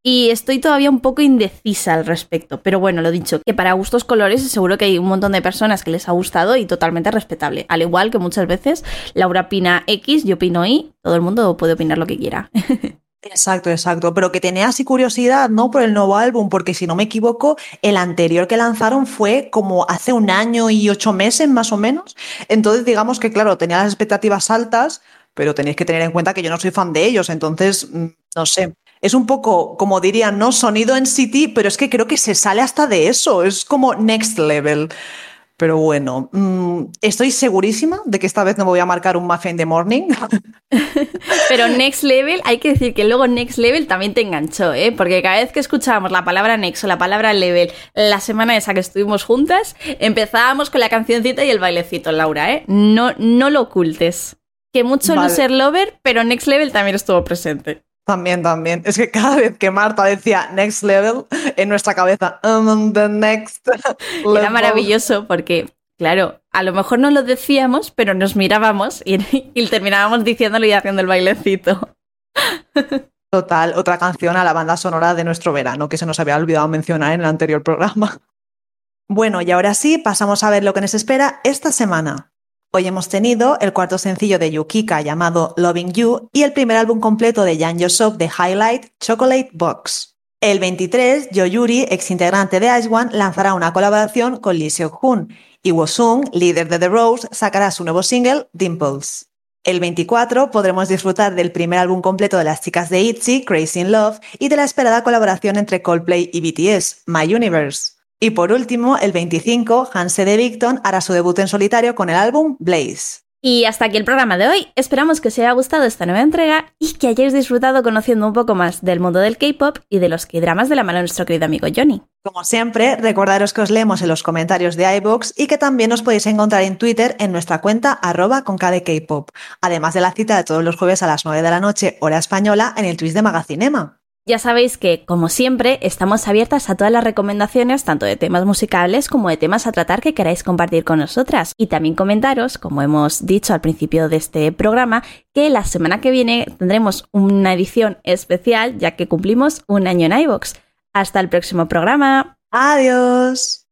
[SPEAKER 1] y estoy todavía un poco indecisa al respecto. Pero bueno, lo dicho, que para gustos colores seguro que hay un montón de personas que les ha gustado y totalmente respetable. Al igual que muchas veces Laura opina X, yo opino Y, todo el mundo puede opinar lo que quiera. [LAUGHS]
[SPEAKER 2] Exacto, exacto. Pero que tenía así curiosidad, ¿no? Por el nuevo álbum, porque si no me equivoco, el anterior que lanzaron fue como hace un año y ocho meses más o menos. Entonces, digamos que, claro, tenía las expectativas altas, pero tenéis que tener en cuenta que yo no soy fan de ellos. Entonces, mm, no sé es un poco, como dirían, ¿no? Sonido en City, pero es que creo que se sale hasta de eso, es como next level. Pero bueno, mm, estoy segurísima de que esta vez no voy a marcar un muffin de morning. [LAUGHS]
[SPEAKER 1] Pero next level, hay que decir que luego next level también te enganchó, ¿eh? Porque cada vez que escuchábamos la palabra next o la palabra level la semana esa que estuvimos juntas, empezábamos con la cancioncita y el bailecito, Laura, ¿eh? No, no lo ocultes. Que mucho no ser lover, pero next level también estuvo presente.
[SPEAKER 2] También, también. Es que cada vez que Marta decía next level, en nuestra cabeza, um, the next [LAUGHS] level.
[SPEAKER 1] Era maravilloso porque, claro, a lo mejor no lo decíamos, pero nos mirábamos y, [LAUGHS] y terminábamos diciéndolo y haciendo el bailecito. [LAUGHS]
[SPEAKER 2] Total, otra canción a la banda sonora de nuestro verano que se nos había olvidado mencionar en el anterior programa. Bueno, y ahora sí, pasamos a ver lo que nos espera esta semana. Hoy hemos tenido el cuarto sencillo de Yukika llamado Loving You y el primer álbum completo de Jan Yosop de Highlight, Chocolate Box. El 23, Yoyuri, ex integrante de Ice One, lanzará una colaboración con Lee Seok-hoon y Wosung, líder de The Rose, sacará su nuevo single, Dimples. El 24 podremos disfrutar del primer álbum completo de las chicas de ITZY, Crazy in Love, y de la esperada colaboración entre Coldplay y BTS, My Universe. Y por último, el 25, Hanse de Victon hará su debut en solitario con el álbum Blaze.
[SPEAKER 1] Y hasta aquí el programa de hoy. Esperamos que os haya gustado esta nueva entrega y que hayáis disfrutado conociendo un poco más del mundo del K-pop y de los K-dramas de la mano de nuestro querido amigo Johnny.
[SPEAKER 2] Como siempre, recordaros que os leemos en los comentarios de iBox y que también os podéis encontrar en Twitter en nuestra cuenta arroba con además de la cita de todos los jueves a las 9 de la noche, hora española, en el twist de Magacinema.
[SPEAKER 1] Ya sabéis que, como siempre, estamos abiertas a todas las recomendaciones, tanto de temas musicales como de temas a tratar que queráis compartir con nosotras. Y también comentaros, como hemos dicho al principio de este programa, que la semana que viene tendremos una edición especial, ya que cumplimos un año en iVoox. Hasta el próximo programa.
[SPEAKER 2] Adiós.